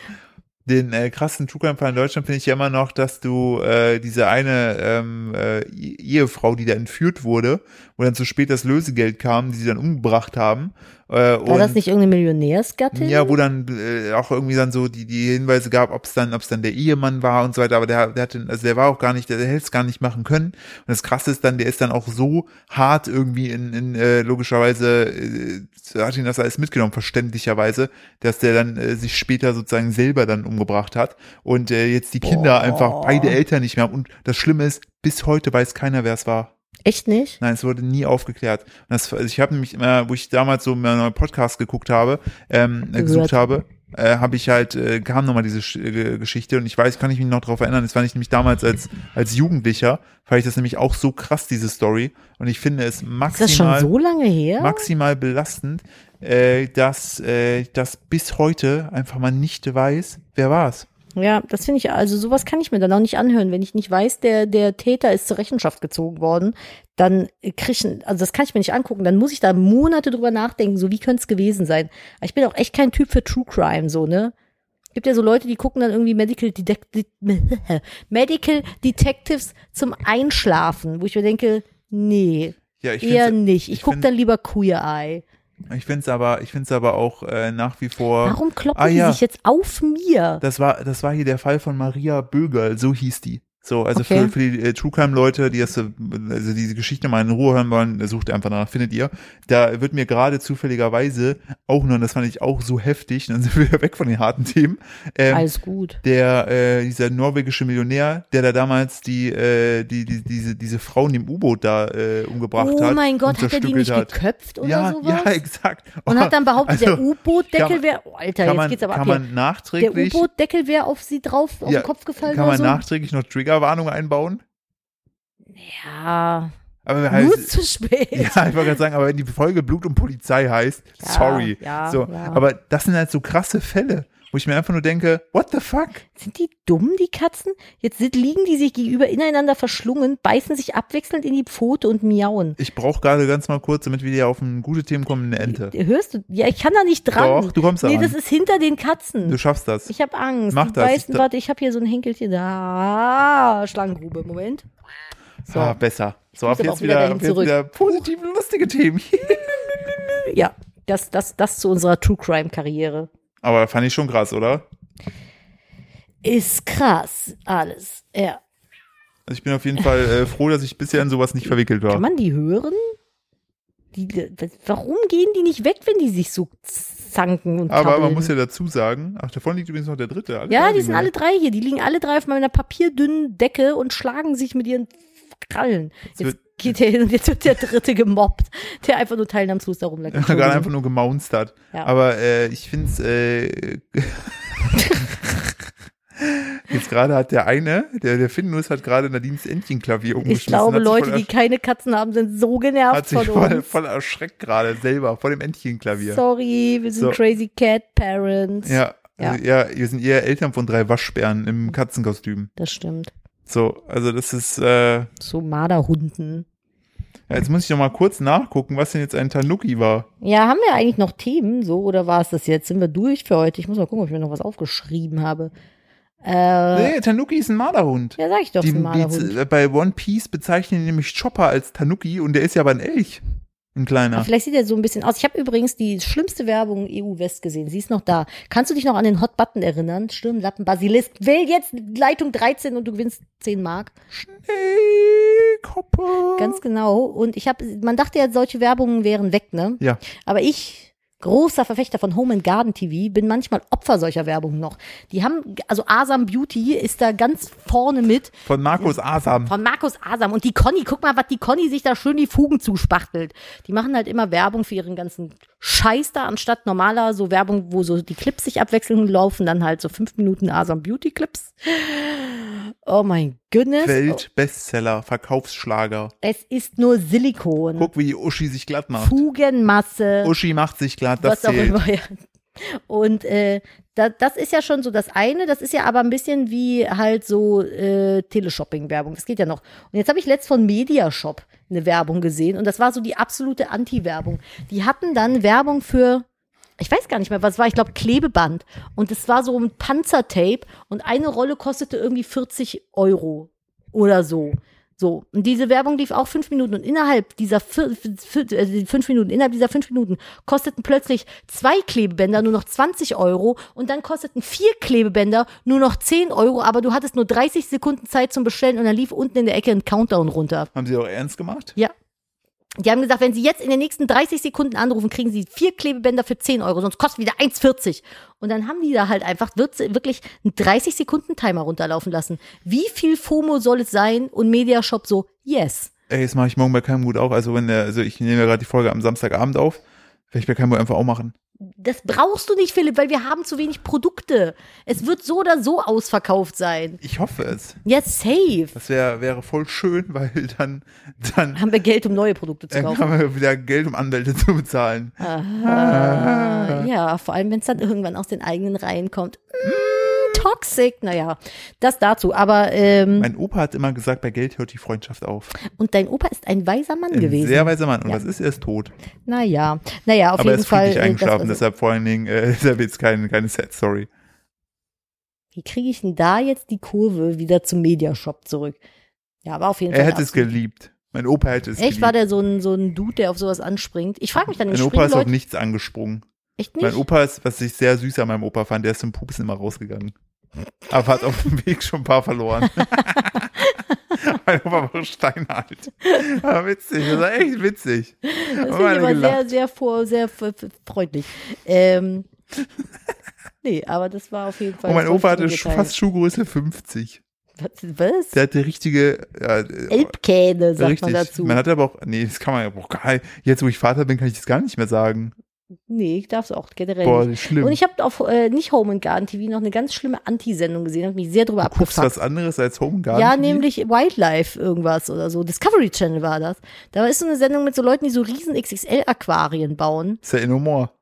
Den äh, krassen True Crime Fall in Deutschland finde ich ja immer noch, dass du äh, diese eine ähm, äh, Ehefrau, die da entführt wurde, wo dann zu spät das Lösegeld kam, die sie dann umgebracht haben. Äh, War das nicht irgendeine Millionärsgattin? Ja, wo dann äh, auch irgendwie dann so die, die Hinweise gab, ob es dann, ob es dann der Ehemann war und so weiter, aber der, der hatte, also der war auch gar nicht, der, der hätte es gar nicht machen können. Und das krasse ist dann, der ist dann auch so hart irgendwie in, in äh, logischerweise, äh, hat ihn das alles mitgenommen, verständlicherweise, dass der dann äh, sich später sozusagen selber dann umgebracht hat und äh, jetzt die Kinder Boah. Einfach beide Eltern nicht mehr haben. Und das Schlimme ist, bis heute weiß keiner, wer es war. Echt nicht? Nein, es wurde nie aufgeklärt. Das, also ich habe nämlich immer, wo ich damals so meinen Podcast geguckt habe, ähm, äh, gesucht habe, äh, habe ich halt, äh, kam nochmal diese Sch äh, Geschichte und ich weiß, kann ich mich noch darauf erinnern, das fand ich nämlich damals als, als Jugendlicher, fand ich das nämlich auch so krass, diese Story. Und ich finde es Ist das schon maximal, so lange her? maximal belastend, äh, dass, äh, dass bis heute einfach man nicht weiß, wer war's. Ja, das finde ich, also sowas kann ich mir dann auch nicht anhören. Wenn ich nicht weiß, der, der Täter ist zur Rechenschaft gezogen worden, dann krieg ich, also das kann ich mir nicht angucken. Dann muss ich da Monate drüber nachdenken, so wie könnte es gewesen sein. Ich bin auch echt kein Typ für True Crime, so, ne? Gibt ja so Leute, die gucken dann irgendwie Medical, Detec <laughs> Medical Detectives zum Einschlafen, wo ich mir denke, nee, Ja, eher nicht. Ich, ich guck find- dann lieber Queer Eye. Ich find's aber, ich find's aber auch äh, nach wie vor. Warum kloppen Ah, die ja. sich jetzt auf mir? Das war, das war hier der Fall von Maria Bögerl, so hieß die. So, also Okay. für, für die äh, True Crime Leute, die das, äh, also diese Geschichte mal in Ruhe hören wollen, äh, sucht einfach danach, findet ihr. Da wird mir gerade zufälligerweise auch noch, und das fand ich auch so heftig, dann sind wir wieder <laughs> weg von den harten Themen, ähm, Alles gut. der, äh, dieser norwegische Millionär, der da damals die, äh, die, die diese, diese Frauen im U-Boot da äh, umgebracht Oh hat. mein Gott, hat er die nicht hat. geköpft oder ja, sowas? ja, <laughs> exakt. Und hat dann behauptet, der Also, U-Boot-Deckel kann- wäre, oh, Alter, kann jetzt man, geht's aber kann ab man hier. Der nachträglich, U-Boot-Deckel wäre auf sie drauf, auf Ja, den Kopf gefallen kann man so? nachträglich noch Triggerwarnung einbauen? Ja, Aber nur zu spät. <laughs> ja, ich wollte gerade sagen, aber wenn die Folge Blut und Polizei heißt, Ja, sorry. ja, so, ja. aber das sind halt so krasse Fälle, wo ich mir einfach nur denke, what the fuck? Sind die dumm, die Katzen? Jetzt liegen die sich gegenüber ineinander verschlungen, beißen sich abwechselnd in die Pfote und miauen. Ich brauche gerade ganz mal kurz, damit wir hier auf ein gute Themen kommen, eine Ente. Hörst du? Ja, ich kann da nicht dran. Doch, du kommst da Nee, das ist hinter den Katzen. Du schaffst das. ich habe Angst. Mach die das. Beißen, Ich- warte, ich habe hier so ein Henkelchen da. Ah, Schlangengrube. Moment. So. Ah, besser. So, ab jetzt wieder wieder, ab jetzt wieder positive, lustige Themen. <laughs> Ja, das, das, das zu unserer True Crime Karriere. Aber fand ich schon krass, oder? Ist krass, alles. Ja. Also ich bin auf jeden Fall äh, froh, dass ich bisher in sowas nicht verwickelt war. Kann man die hören? Die, warum gehen die nicht weg, wenn die sich so zanken und Aber man kabbeln? muss ja dazu sagen, ach, davon liegt übrigens noch der dritte. Alle Ja, die sind alle drei hier. Die liegen alle drei auf meiner papierdünnen Decke und schlagen sich mit ihren Krallen. Jetzt wird- geht der hin und jetzt wird der dritte gemobbt, der einfach nur teilnahmslos da rumlag. <laughs> gerade einfach nur gemaunzt Ja. Aber äh, ich finde es, äh, <laughs> jetzt gerade hat der eine, der, der Findus hat gerade Nadines Entchenklavier umgeschmissen. Ich glaube, Leute, die keine Katzen haben, sind so genervt hat sich von voll, uns. voll erschreckt gerade selber vor dem Entchenklavier. Sorry, wir sind So. crazy cat parents. Ja, also, ja. wir sind eher Eltern von drei Waschbären im Katzenkostüm. Das stimmt. So, also das ist, äh, ja, So Marderhunden. jetzt muss ich noch mal kurz nachgucken, was denn jetzt ein Tanuki war. Ja, haben wir eigentlich noch Themen so oder war es das jetzt? Sind wir durch für heute? Ich muss mal gucken, ob ich mir noch was aufgeschrieben habe. Äh, Nee, Tanuki ist ein Marderhund. ja, sag ich doch, Die, ein Marderhund. die, bei One Piece bezeichnen die nämlich Chopper als Tanuki und der ist ja aber ein Elch. Ein kleiner. Vielleicht sieht er so ein bisschen aus. Ich habe übrigens die schlimmste Werbung EU-West gesehen. Sie ist noch da. Kannst du dich noch an den Hot Button erinnern? Stirnlappen, Basilisk. Wähl jetzt Leitung 13 und du gewinnst 10 Mark. Hey, Koppe. Ganz genau. Und ich habe, man dachte ja, solche Werbungen wären weg, ne? Ja. Aber ich, großer Verfechter von Home and Garden TV, bin manchmal Opfer solcher Werbungen noch. Die haben, also Asam Beauty ist da ganz vorne mit. Von Markus Asam. Von Markus Asam. Und die Conny, guck mal, was die Conny sich da schön die Fugen zuspachtelt. Die machen halt immer Werbung für ihren ganzen Scheiß da, anstatt normaler so Werbung, wo so die Clips sich abwechselnd laufen, dann halt so fünf Minuten Asam Beauty Clips. Oh mein Goodness. Weltbestseller, Verkaufsschlager. Es ist nur Silikon. Guck, wie die Uschi sich glatt macht. Fugenmasse. Uschi macht sich glatt, das was auch zählt. immer. Ja. Und äh, da, das ist ja schon so das eine, das ist ja aber ein bisschen wie halt so äh, Teleshopping-Werbung. Das geht ja noch. Und jetzt habe ich letzt von Mediashop eine Werbung gesehen und das war so die absolute Anti-Werbung. Die hatten dann Werbung für, ich weiß gar nicht mehr, was war, ich glaube Klebeband. Und es war so ein Panzertape und eine Rolle kostete irgendwie 40 Euro oder so. So, und diese Werbung lief auch fünf Minuten und innerhalb dieser vier, äh, fünf Minuten, innerhalb dieser fünf Minuten kosteten plötzlich zwei Klebebänder nur noch 20 Euro und dann kosteten vier Klebebänder nur noch 10 Euro, aber du hattest nur 30 Sekunden Zeit zum Bestellen und dann lief unten in der Ecke ein Countdown runter. Haben sie auch ernst gemacht? Ja. Die haben gesagt, wenn Sie jetzt in den nächsten 30 Sekunden anrufen, kriegen Sie vier Klebebänder für 10 Euro, sonst kostet wieder 1,40. Und dann haben die da halt einfach wirklich einen 30 Sekunden Timer runterlaufen lassen. Wie viel FOMO soll es sein? Und Mediashop so, yes. Ey, das mache ich morgen bei Keimgut auch. Also wenn der, also ich nehme ja gerade die Folge am Samstagabend auf. Werde ich bei Keimgut einfach auch machen. Das brauchst du nicht, Philipp, weil wir haben zu wenig Produkte. Es wird so oder so ausverkauft sein. Ich hoffe es. Ja, safe. Das wäre wäre voll schön, weil dann, dann, Haben wir Geld, um neue Produkte zu dann kaufen. haben wir wieder Geld, um Anwälte <laughs> zu bezahlen. Ah, ja, vor allem, wenn es dann irgendwann aus den eigenen Reihen kommt. Mm, toxic, naja, das dazu. Aber, ähm, Mein Opa hat immer gesagt, bei Geld hört die Freundschaft auf. und dein Opa ist ein weiser Mann Ein gewesen. sehr weiser Mann. Und Ja. was ist? Er ist tot. Naja, naja, auf Aber er jeden ist Fall. friedlich äh, eingeschlafen, das, deshalb vor allen Dingen, äh, <laughs> deshalb jetzt keine, keine Sad Story. wie kriege ich denn da jetzt die Kurve wieder zum Mediashop zurück? Ja, aber auf jeden Er Fall. hätte es geliebt. Mein Opa hätte es Echt, geliebt. war der so ein, so ein Dude, der auf sowas anspringt? Ich frage mich dann, mein Opa ist auf Leute nichts angesprungen. echt nicht? Mein Opa ist, was ich sehr süß an meinem Opa fand, der ist zum Pupsen immer rausgegangen. Aber hat auf dem Weg schon ein paar verloren. <laughs> mein Opa war steinalt. Aber witzig, das war echt witzig. Das Haben finde ich alle aber gelacht. sehr, sehr vor, sehr freundlich. Ähm, nee, aber das war auf jeden Fall. Und mein Opa hatte mir fast Schuhgröße 50. Was? Der hatte richtige, äh, Elbkähne, sagt richtig. man dazu. Man hat aber auch, nee, das kann man ja auch gar Jetzt, wo ich Vater bin, kann ich das gar nicht mehr sagen. Nee, ich darf es auch generell Boah, nicht. schlimm. Und ich habe auf äh, nicht Home and Garden TV noch eine ganz schlimme Anti-Sendung gesehen, habe mich sehr drüber du guckst abgefuckt. was anderes als Home Garden. Ja, TV? nämlich Wildlife irgendwas oder so. Discovery Channel war das. Da ist so eine Sendung mit so Leuten, die so riesen XXL-Aquarien bauen. Ist ja Innomor.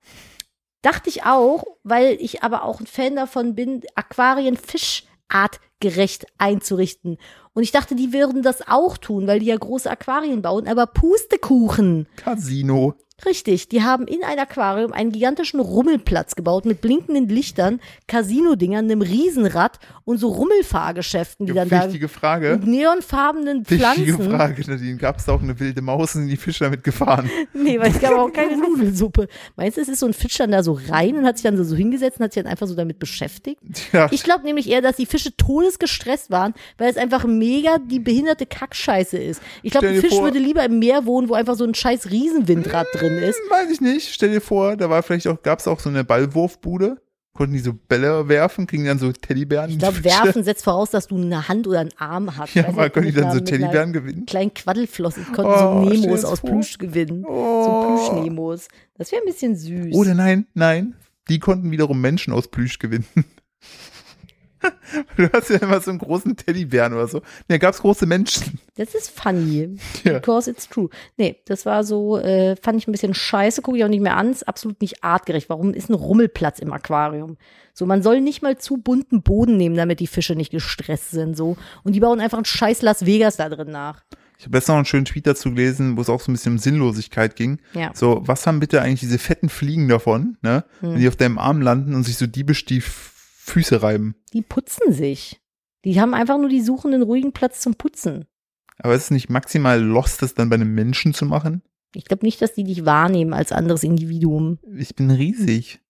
Dachte ich auch, weil ich aber auch ein Fan davon bin, Aquarien fischartgerecht einzurichten. Und ich dachte, die würden das auch tun, weil die ja große Aquarien bauen, aber Pustekuchen. Casino. Richtig, die haben in ein Aquarium einen gigantischen Rummelplatz gebaut mit blinkenden Lichtern, Casino-Dingern, einem Riesenrad und so Rummelfahrgeschäften, die dann da Wichtige Frage. und neonfarbenen Wichtige Pflanzen. Frage, Nadine. Gab es da auch eine wilde Maus und sind die Fische damit gefahren? <laughs> Nee, weil es gab auch keine <laughs> Nudelsuppe. Meinst du, es ist so ein Fisch dann da so rein und hat sich dann so hingesetzt und hat sich dann einfach so damit beschäftigt? Ja, Ich glaube nämlich eher, dass die Fische todesgestresst waren, weil es einfach mega die behinderte Kackscheiße ist. Ich glaube, ein Fisch vor- würde lieber im Meer wohnen, wo einfach so ein scheiß Riesenwindrad drin <laughs> ist. weiß ich nicht. Stell dir vor, da war vielleicht auch, gab es auch so eine Ballwurfbude. Konnten die so Bälle werfen, kriegen dann so Teddybären. Ich glaube, werfen setzt voraus, dass du eine Hand oder einen Arm hast. Ja, aber können die dann so Teddybären gewinnen? Kleinen Quaddelflossen konnten Oh, so Nemos aus. Plüsch gewinnen. So Oh. Plüsch-Nemos. Das wäre ein bisschen süß. Oder nein, nein. Die konnten wiederum Menschen aus Plüsch gewinnen. <laughs> Du hast ja immer so einen großen Teddybären oder so. Da gab es große Menschen. Das ist funny. Ja. Because it's true. Nee, das war so, äh, fand ich ein bisschen scheiße, gucke ich auch nicht mehr an, ist absolut nicht artgerecht. Warum ist ein Rummelplatz im Aquarium? So, man soll nicht mal zu bunten Boden nehmen, damit die Fische nicht gestresst sind, so. Und die bauen einfach ein scheiß Las Vegas da drin nach. Ich habe letztens noch einen schönen Tweet dazu gelesen, wo es auch so ein bisschen um Sinnlosigkeit ging. Ja. So, was haben bitte eigentlich diese fetten Fliegen davon, ne? Hm. Wenn die auf deinem Arm landen und sich so diebisch die F- Füße reiben. Die putzen sich. Die haben einfach nur die suchen einen ruhigen Platz zum Putzen. Aber ist es nicht maximal lost, das dann bei einem Menschen zu machen? Ich glaube nicht, dass die dich wahrnehmen als anderes Individuum. Ich bin riesig.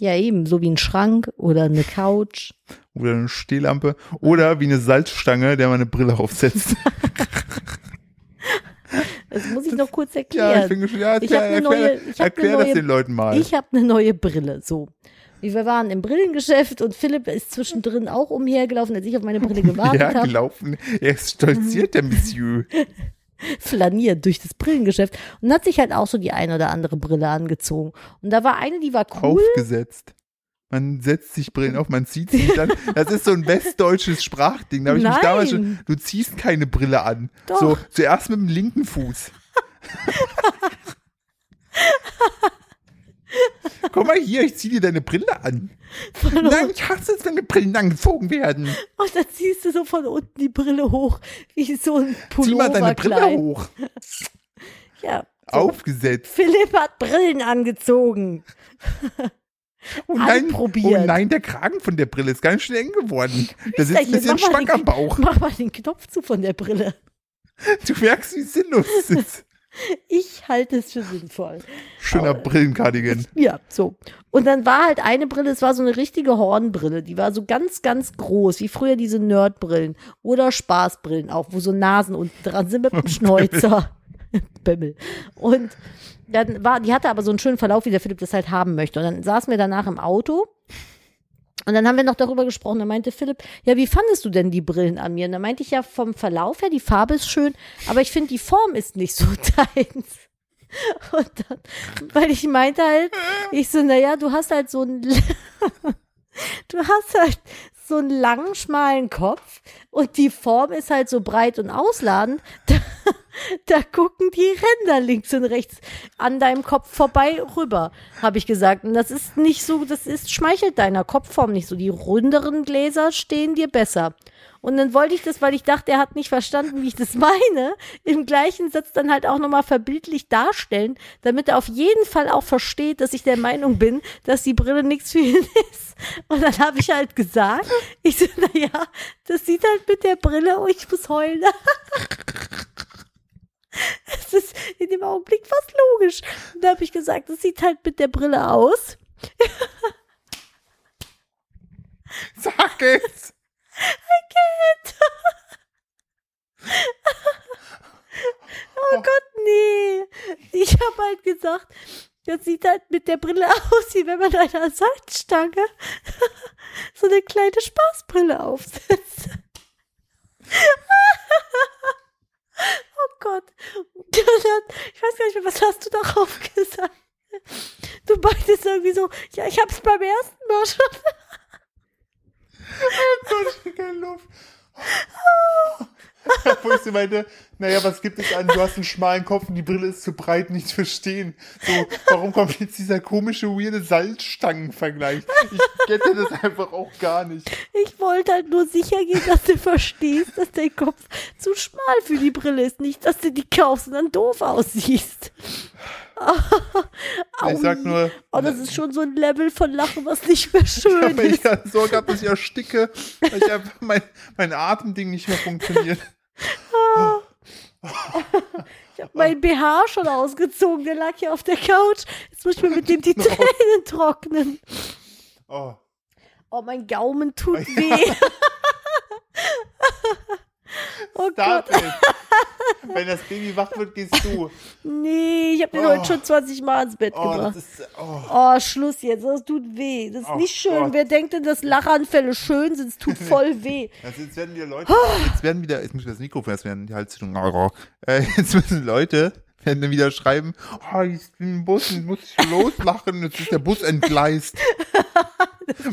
Ja, eben, so wie ein Schrank oder eine Couch. Oder eine Stehlampe. Oder wie eine Salzstange, der man eine Brille aufsetzt. <laughs> Das muss ich noch kurz ja, ich erklären. bin schon, ja, Ich erklär, hab eine erklär, neue- ich hab erklär eine das neue- den Leuten mal. Ich habe eine neue Brille. So. Wir waren im Brillengeschäft und Philipp ist zwischendrin auch umhergelaufen, als ich auf meine Brille gewartet ja, habe. gelaufen. Er ist stolziert, der Monsieur. <laughs> Flaniert durch das Brillengeschäft und hat sich halt auch so die eine oder andere Brille angezogen. Und da war eine, die war cool. Aufgesetzt. Man setzt sich Brillen auf, man zieht sie dann. Das ist so ein westdeutsches Sprachding. Da habe ich mich Nein. damals schon, du ziehst keine Brille an. Doch. So, zuerst mit dem linken Fuß. <laughs> Komm mal hier, ich zieh dir deine Brille an. Nein, ich hasse es, wenn die Brillen angezogen werden. Und dann ziehst du so von unten die Brille hoch, wie so ein Zieh mal deine Brille hoch. <laughs> Ja. Aufgesetzt. Philipp hat Brillen angezogen. <laughs> Oh nein, Anprobiert. oh nein, der Kragen von der Brille ist ganz schön eng geworden. Da sitzt ein bisschen Schwank am Bauch. Mach mal den Knopf zu von der Brille. <laughs> Du merkst, wie sinnlos es ist. Ich halte es für sinnvoll. Schöner Brillenkardigan. Ja, so. Und dann war halt eine Brille, es war so eine richtige Hornbrille, die war so ganz, ganz groß, wie früher diese Nerdbrillen oder Spaßbrillen auch, wo so Nasen unten dran sind mit dem <laughs> Schnäuzer. <laughs> Bämmel. Und dann war, die hatte aber so einen schönen Verlauf, wie der Philipp das halt haben möchte. Und dann saßen wir danach im Auto. Und dann haben wir noch darüber gesprochen. Da meinte Philipp, ja, wie fandest du denn die Brillen an mir? Und da meinte ich ja vom Verlauf her, die Farbe ist schön, aber ich finde, die Form ist nicht so <laughs> deins. Und dann, weil ich meinte halt, ich so, naja, du hast halt so ein, <laughs> du hast halt so einen langen, schmalen Kopf und die Form ist halt so breit und ausladend. <laughs> Da, gucken die Ränder links und rechts an deinem Kopf vorbei rüber, habe ich gesagt. Und das ist nicht so, das ist, schmeichelt deiner Kopfform nicht so. Die runderen Gläser stehen dir besser. Und dann wollte ich das, weil ich dachte, er hat nicht verstanden, wie ich das meine, im gleichen Satz dann halt auch nochmal verbildlich darstellen, damit er auf jeden Fall auch versteht, dass ich der Meinung bin, dass die Brille nichts für ihn <laughs> ist. Und dann habe ich halt gesagt, ich so, naja, das sieht halt mit der Brille, oh, ich muss heulen. <laughs> <laughs> Das ist in dem Augenblick fast logisch. Und da habe ich gesagt, das sieht halt mit der Brille aus. <laughs> Sag es! Oh Gott, nee. Ich habe halt gesagt, das sieht halt mit der Brille <laughs> aus, wie wenn man einer Salzstange so eine kleine Spaßbrille aufsetzt. Oh Gott. <laughs> Ich weiß gar nicht mehr, was hast du darauf gesagt? Du meintest irgendwie so, ja, ich hab's beim ersten Mal schon. <laughs> Gott, keine Luft. <laughs> <laughs> Wo ich so meinte, naja, was gibt es an, du hast einen schmalen Kopf und die Brille ist zu breit, nicht zu verstehen. So, warum kommt jetzt dieser komische, weirde Salzstangenvergleich? Ich kenne das einfach auch gar nicht. Ich wollte halt nur sicher gehen, dass du verstehst, dass dein Kopf zu schmal für die Brille ist. Nicht, dass du die kaufst und dann doof aussiehst. Ich sag nur, Oh, das ist schon so ein Level von Lachen, was nicht mehr <laughs> schön ich ist. hatte Sorge gehabt, dass ich ersticke, weil ich einfach mein, mein Atemding nicht mehr funktioniert. <laughs> Ich habe mein BH schon ausgezogen, der lag hier auf der Couch. Jetzt muss ich mir mit dem die <laughs> Tränen trocknen. Oh. Oh, mein Gaumen tut weh. Oh Stop Gott. it. Wenn das Baby wach wird, gehst du. Nee, ich habe den Oh. heute schon 20 Mal ins Bett Oh, gebracht. ist, oh. Oh, Schluss jetzt. Das tut weh. Das ist Oh nicht schön. Gott. Wer denkt denn, dass Lachanfälle schön sind? Es tut <laughs> voll weh. Also jetzt werden wieder Leute, jetzt werden wieder, jetzt muss ich das Mikrofon, jetzt werden die Halszündung, äh, jetzt müssen Leute, werden dann wieder schreiben, oh, ich bin im Bus, muss ich loslachen, jetzt ist der Bus entgleist. <laughs>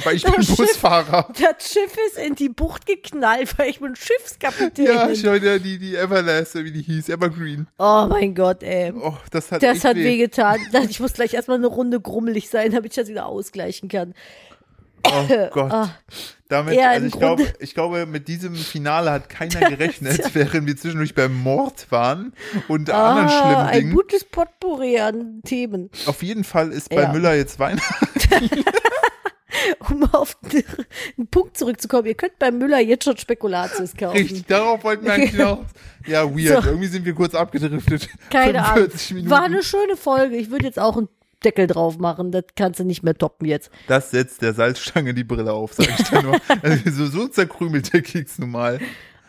Weil ich bin Das Schiff- Busfahrer. Das Schiff ist in die Bucht geknallt, weil ich bin Schiffskapitän. Ja, ich heute die, die Everlast, wie die hieß, Evergreen. oh mein Gott, ey. Oh, das hat Das hat weh. wehgetan. Ich muss gleich erstmal eine Runde grummelig sein, damit ich das wieder ausgleichen kann. <laughs> Oh Gott. Ah. Damit, Ja, also ich glaube, ich glaube, mit diesem Finale hat <laughs> keiner gerechnet, während wir zwischendurch beim Mord waren und anderen Ah, schlimmen ein Dingen. gutes Potpourri an Themen. Auf jeden Fall ist bei Ja. Müller jetzt Weihnachten. <laughs> Um auf einen Punkt zurückzukommen, ihr könnt bei Müller jetzt schon Spekulatius kaufen. Richtig, darauf wollten wir eigentlich hinaus. Ja, weird. So. Irgendwie sind wir kurz abgedriftet. Keine Ahnung. 45 Minuten. War eine schöne Folge. Ich würde jetzt auch einen Deckel drauf machen. Das kannst du nicht mehr toppen jetzt. Das setzt der Salzstange die Brille auf, sag ich dir nur. <laughs> Also so, so zerkrümelt der Keks nun mal.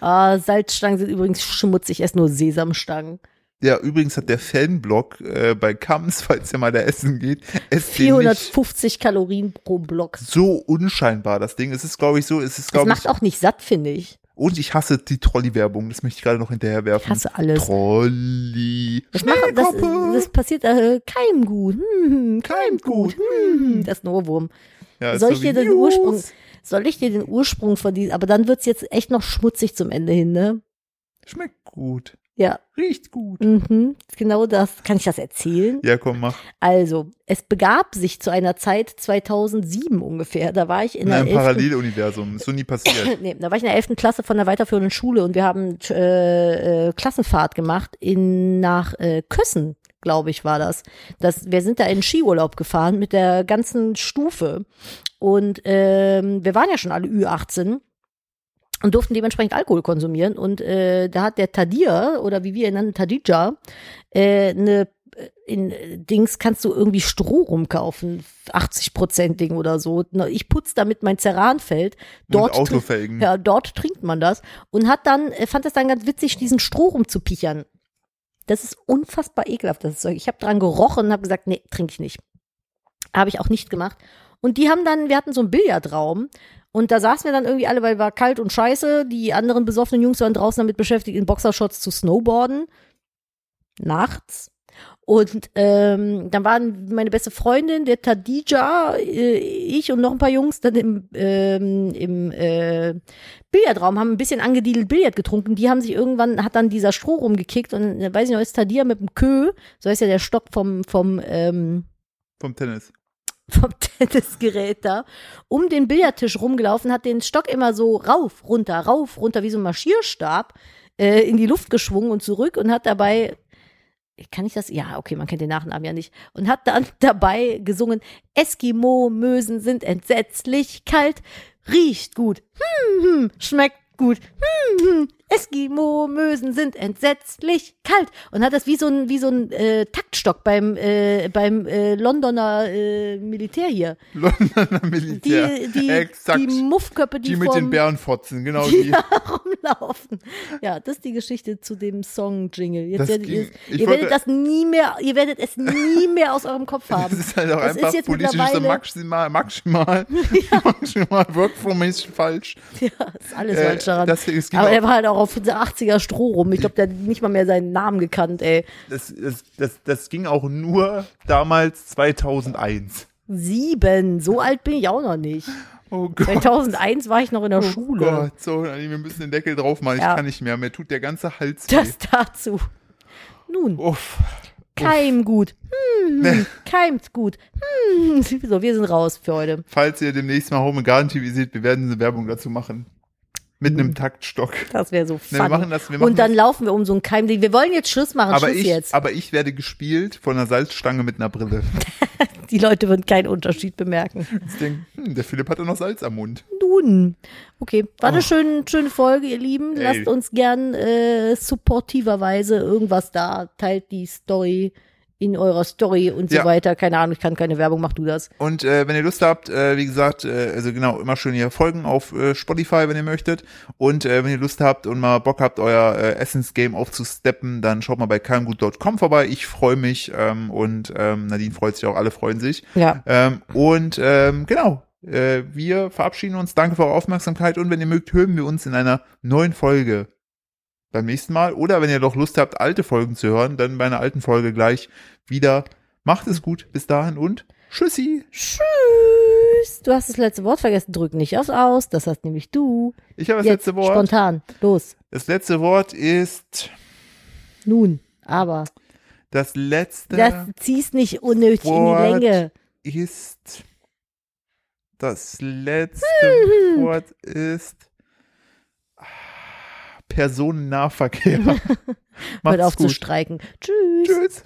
Ah, Salzstangen sind übrigens schmutzig, erst nur Sesamstangen. Ja, übrigens hat der Fanblock äh, bei Kams, <laughs> falls ihr mal da essen geht, esst den nicht 450 Kalorien pro Block. so unscheinbar, das Ding. Es ist, glaube ich, so, es ist, Das glaube ich, macht auch nicht satt, finde ich. Und ich hasse die Trolli-Werbung, das möchte ich gerade noch hinterher werfen. Ich hasse alles. Trolli. Das, macht, das, das passiert äh, keinem gut. Hm, keinem gut. Hm, das Novum. Ja, ist Soll so ich dir den News. Ursprung, soll ich dir den Ursprung von diesem, aber dann wird's jetzt echt noch schmutzig zum Ende hin, ne? Schmeckt gut. Ja, Riecht gut. mhm, genau das. Kann ich das erzählen? Ja, komm, mach. Also, es begab sich zu einer Zeit 2007 ungefähr. Da war ich in In einem 11. Paralleluniversum. Ist so nie passiert. <laughs> Nee, da war ich in der 11. Klasse von der weiterführenden Schule und wir haben äh, äh, Klassenfahrt gemacht in nach äh, Kössen, glaube ich, war das. das. Wir sind da in Skiurlaub gefahren mit der ganzen Stufe. Und ähm, wir waren ja schon alle Ü18 und durften dementsprechend Alkohol konsumieren. Und äh, da hat der Tadir, oder wie wir ihn nennen, Tadija, äh, eine in äh, Dings kannst du irgendwie Stroh rumkaufen, 80 Prozent Ding oder so. Na, Ich putz damit mein Ceranfeld. Dort und trin- Autofelgen. ja, dort trinkt man das und hat dann, äh, fand es dann ganz witzig, diesen Stroh rumzupichern. Das ist unfassbar ekelhaft, das Zeug. Ich habe dran gerochen und habe gesagt, nee, trinke ich nicht. Habe ich auch nicht gemacht. Und die haben dann, wir hatten so einen Billardraum und da saßen wir dann irgendwie alle, weil war kalt und scheiße. Die anderen besoffenen Jungs waren draußen damit beschäftigt, in Boxershots zu snowboarden. Nachts. Und ähm, dann waren meine beste Freundin, der Tadija, äh, ich und noch ein paar Jungs dann im, ähm, im äh, Billardraum, haben ein bisschen angediedelt Billard getrunken. Die haben sich irgendwann, hat dann dieser Stroh rumgekickt und äh, weiß ich noch, ist Tadia mit dem Kö, so heißt ja der Stock vom, vom, ähm, Vom Tennis. Vom <laughs> Tennisgerät da, um den Billardtisch rumgelaufen, hat den Stock immer so rauf, runter, rauf, runter, wie so ein Marschierstab, äh, in die Luft geschwungen und zurück und hat dabei, kann ich das? Ja, okay, man kennt den Nachnamen ja nicht. Und hat dann <laughs> dabei gesungen, Eskimo-Mösen sind entsetzlich kalt, riecht gut, hm, hm, schmeckt gut, hm, hm, Eskimo-Mösen sind entsetzlich kalt. Und hat das wie so ein, wie so ein äh, Taktstock beim, äh, beim äh, Londoner äh, Militär hier. Londoner Die, Militär. die, Exakt. die Muffköppe, die, die mit den vom, Bärenfotzen, genau <laughs> die die. rumlaufen. Ja, das ist die Geschichte zu dem Song-Jingle. Jetzt Das werdet ging- ihr, ihr wollte- werdet das nie mehr, ihr werdet es nie mehr aus eurem Kopf <laughs> Das haben. ist halt auch Das ist einfach jetzt politisch so maximal, maximal, <laughs> maximal workflow-mäßig falsch. Ja, ist alles Äh, falsch daran. das- es Aber auch- er war halt auch auf 80er Stroh rum. Ich glaube, der hat nicht mal mehr seinen Namen gekannt, ey. Das, das, das, das ging auch nur damals 2001. Sieben, so alt bin ich auch noch nicht. Oh Gott. 2001 war ich noch in der oh Schule. Gott, so, wir müssen den Deckel drauf machen. Ja. Ich kann nicht mehr. Mir tut der ganze Hals weh. Das dazu. Nun, Uff. keim gut. Hm, keimt gut. Hm. <laughs> So, wir sind raus für heute. Falls ihr demnächst mal Home Garden TV seht, wir werden eine Werbung dazu machen. Mit einem Taktstock. Das wäre so funny. wir machen das, wir machen Und dann das. laufen wir um so einen Keim. Wir wollen jetzt Schluss machen. Aber Schluss ich, jetzt. aber ich werde gespielt von einer Salzstange mit einer Brille. <laughs> Die Leute würden keinen Unterschied bemerken. Ich denke, hm, der Philipp hatte noch Salz am Mund. Nun. Okay, war eine schöne, schöne Folge, ihr Lieben. Oh. Ey. Lasst uns gern äh, supportiverweise irgendwas da. Teilt die Story in eurer Story und so Ja. weiter. Keine Ahnung, ich kann keine Werbung, mach du das. Und äh, wenn ihr Lust habt, äh, wie gesagt, äh, also genau, immer schön hier folgen auf äh, Spotify, wenn ihr möchtet. Und äh, wenn ihr Lust habt und mal Bock habt, euer äh, Essensgame aufzusteppen, dann schaut mal bei keimgut.com vorbei. Ich freue mich ähm, und ähm, Nadine freut sich auch, alle freuen sich. Ja. Ähm, und ähm, genau, äh, wir verabschieden uns. Danke für eure Aufmerksamkeit und wenn ihr mögt, hören wir uns in einer neuen Folge beim nächsten Mal. Oder wenn ihr doch Lust habt, alte Folgen zu hören, dann bei einer alten Folge gleich wieder. Macht es gut. Bis dahin und tschüssi. Tschüss. Du hast das letzte Wort vergessen. Drück nicht aufs Aus. Das hast nämlich du. Ich habe das Jetzt letzte Wort. spontan. Los. Das letzte Wort ist Nun. Aber das letzte das ziehst nicht unnötig Wort. in die Länge. ist das letzte Hm. Wort ist Personennahverkehr. <laughs> Hört auf zu gut. streiken. Tschüss. Tschüss.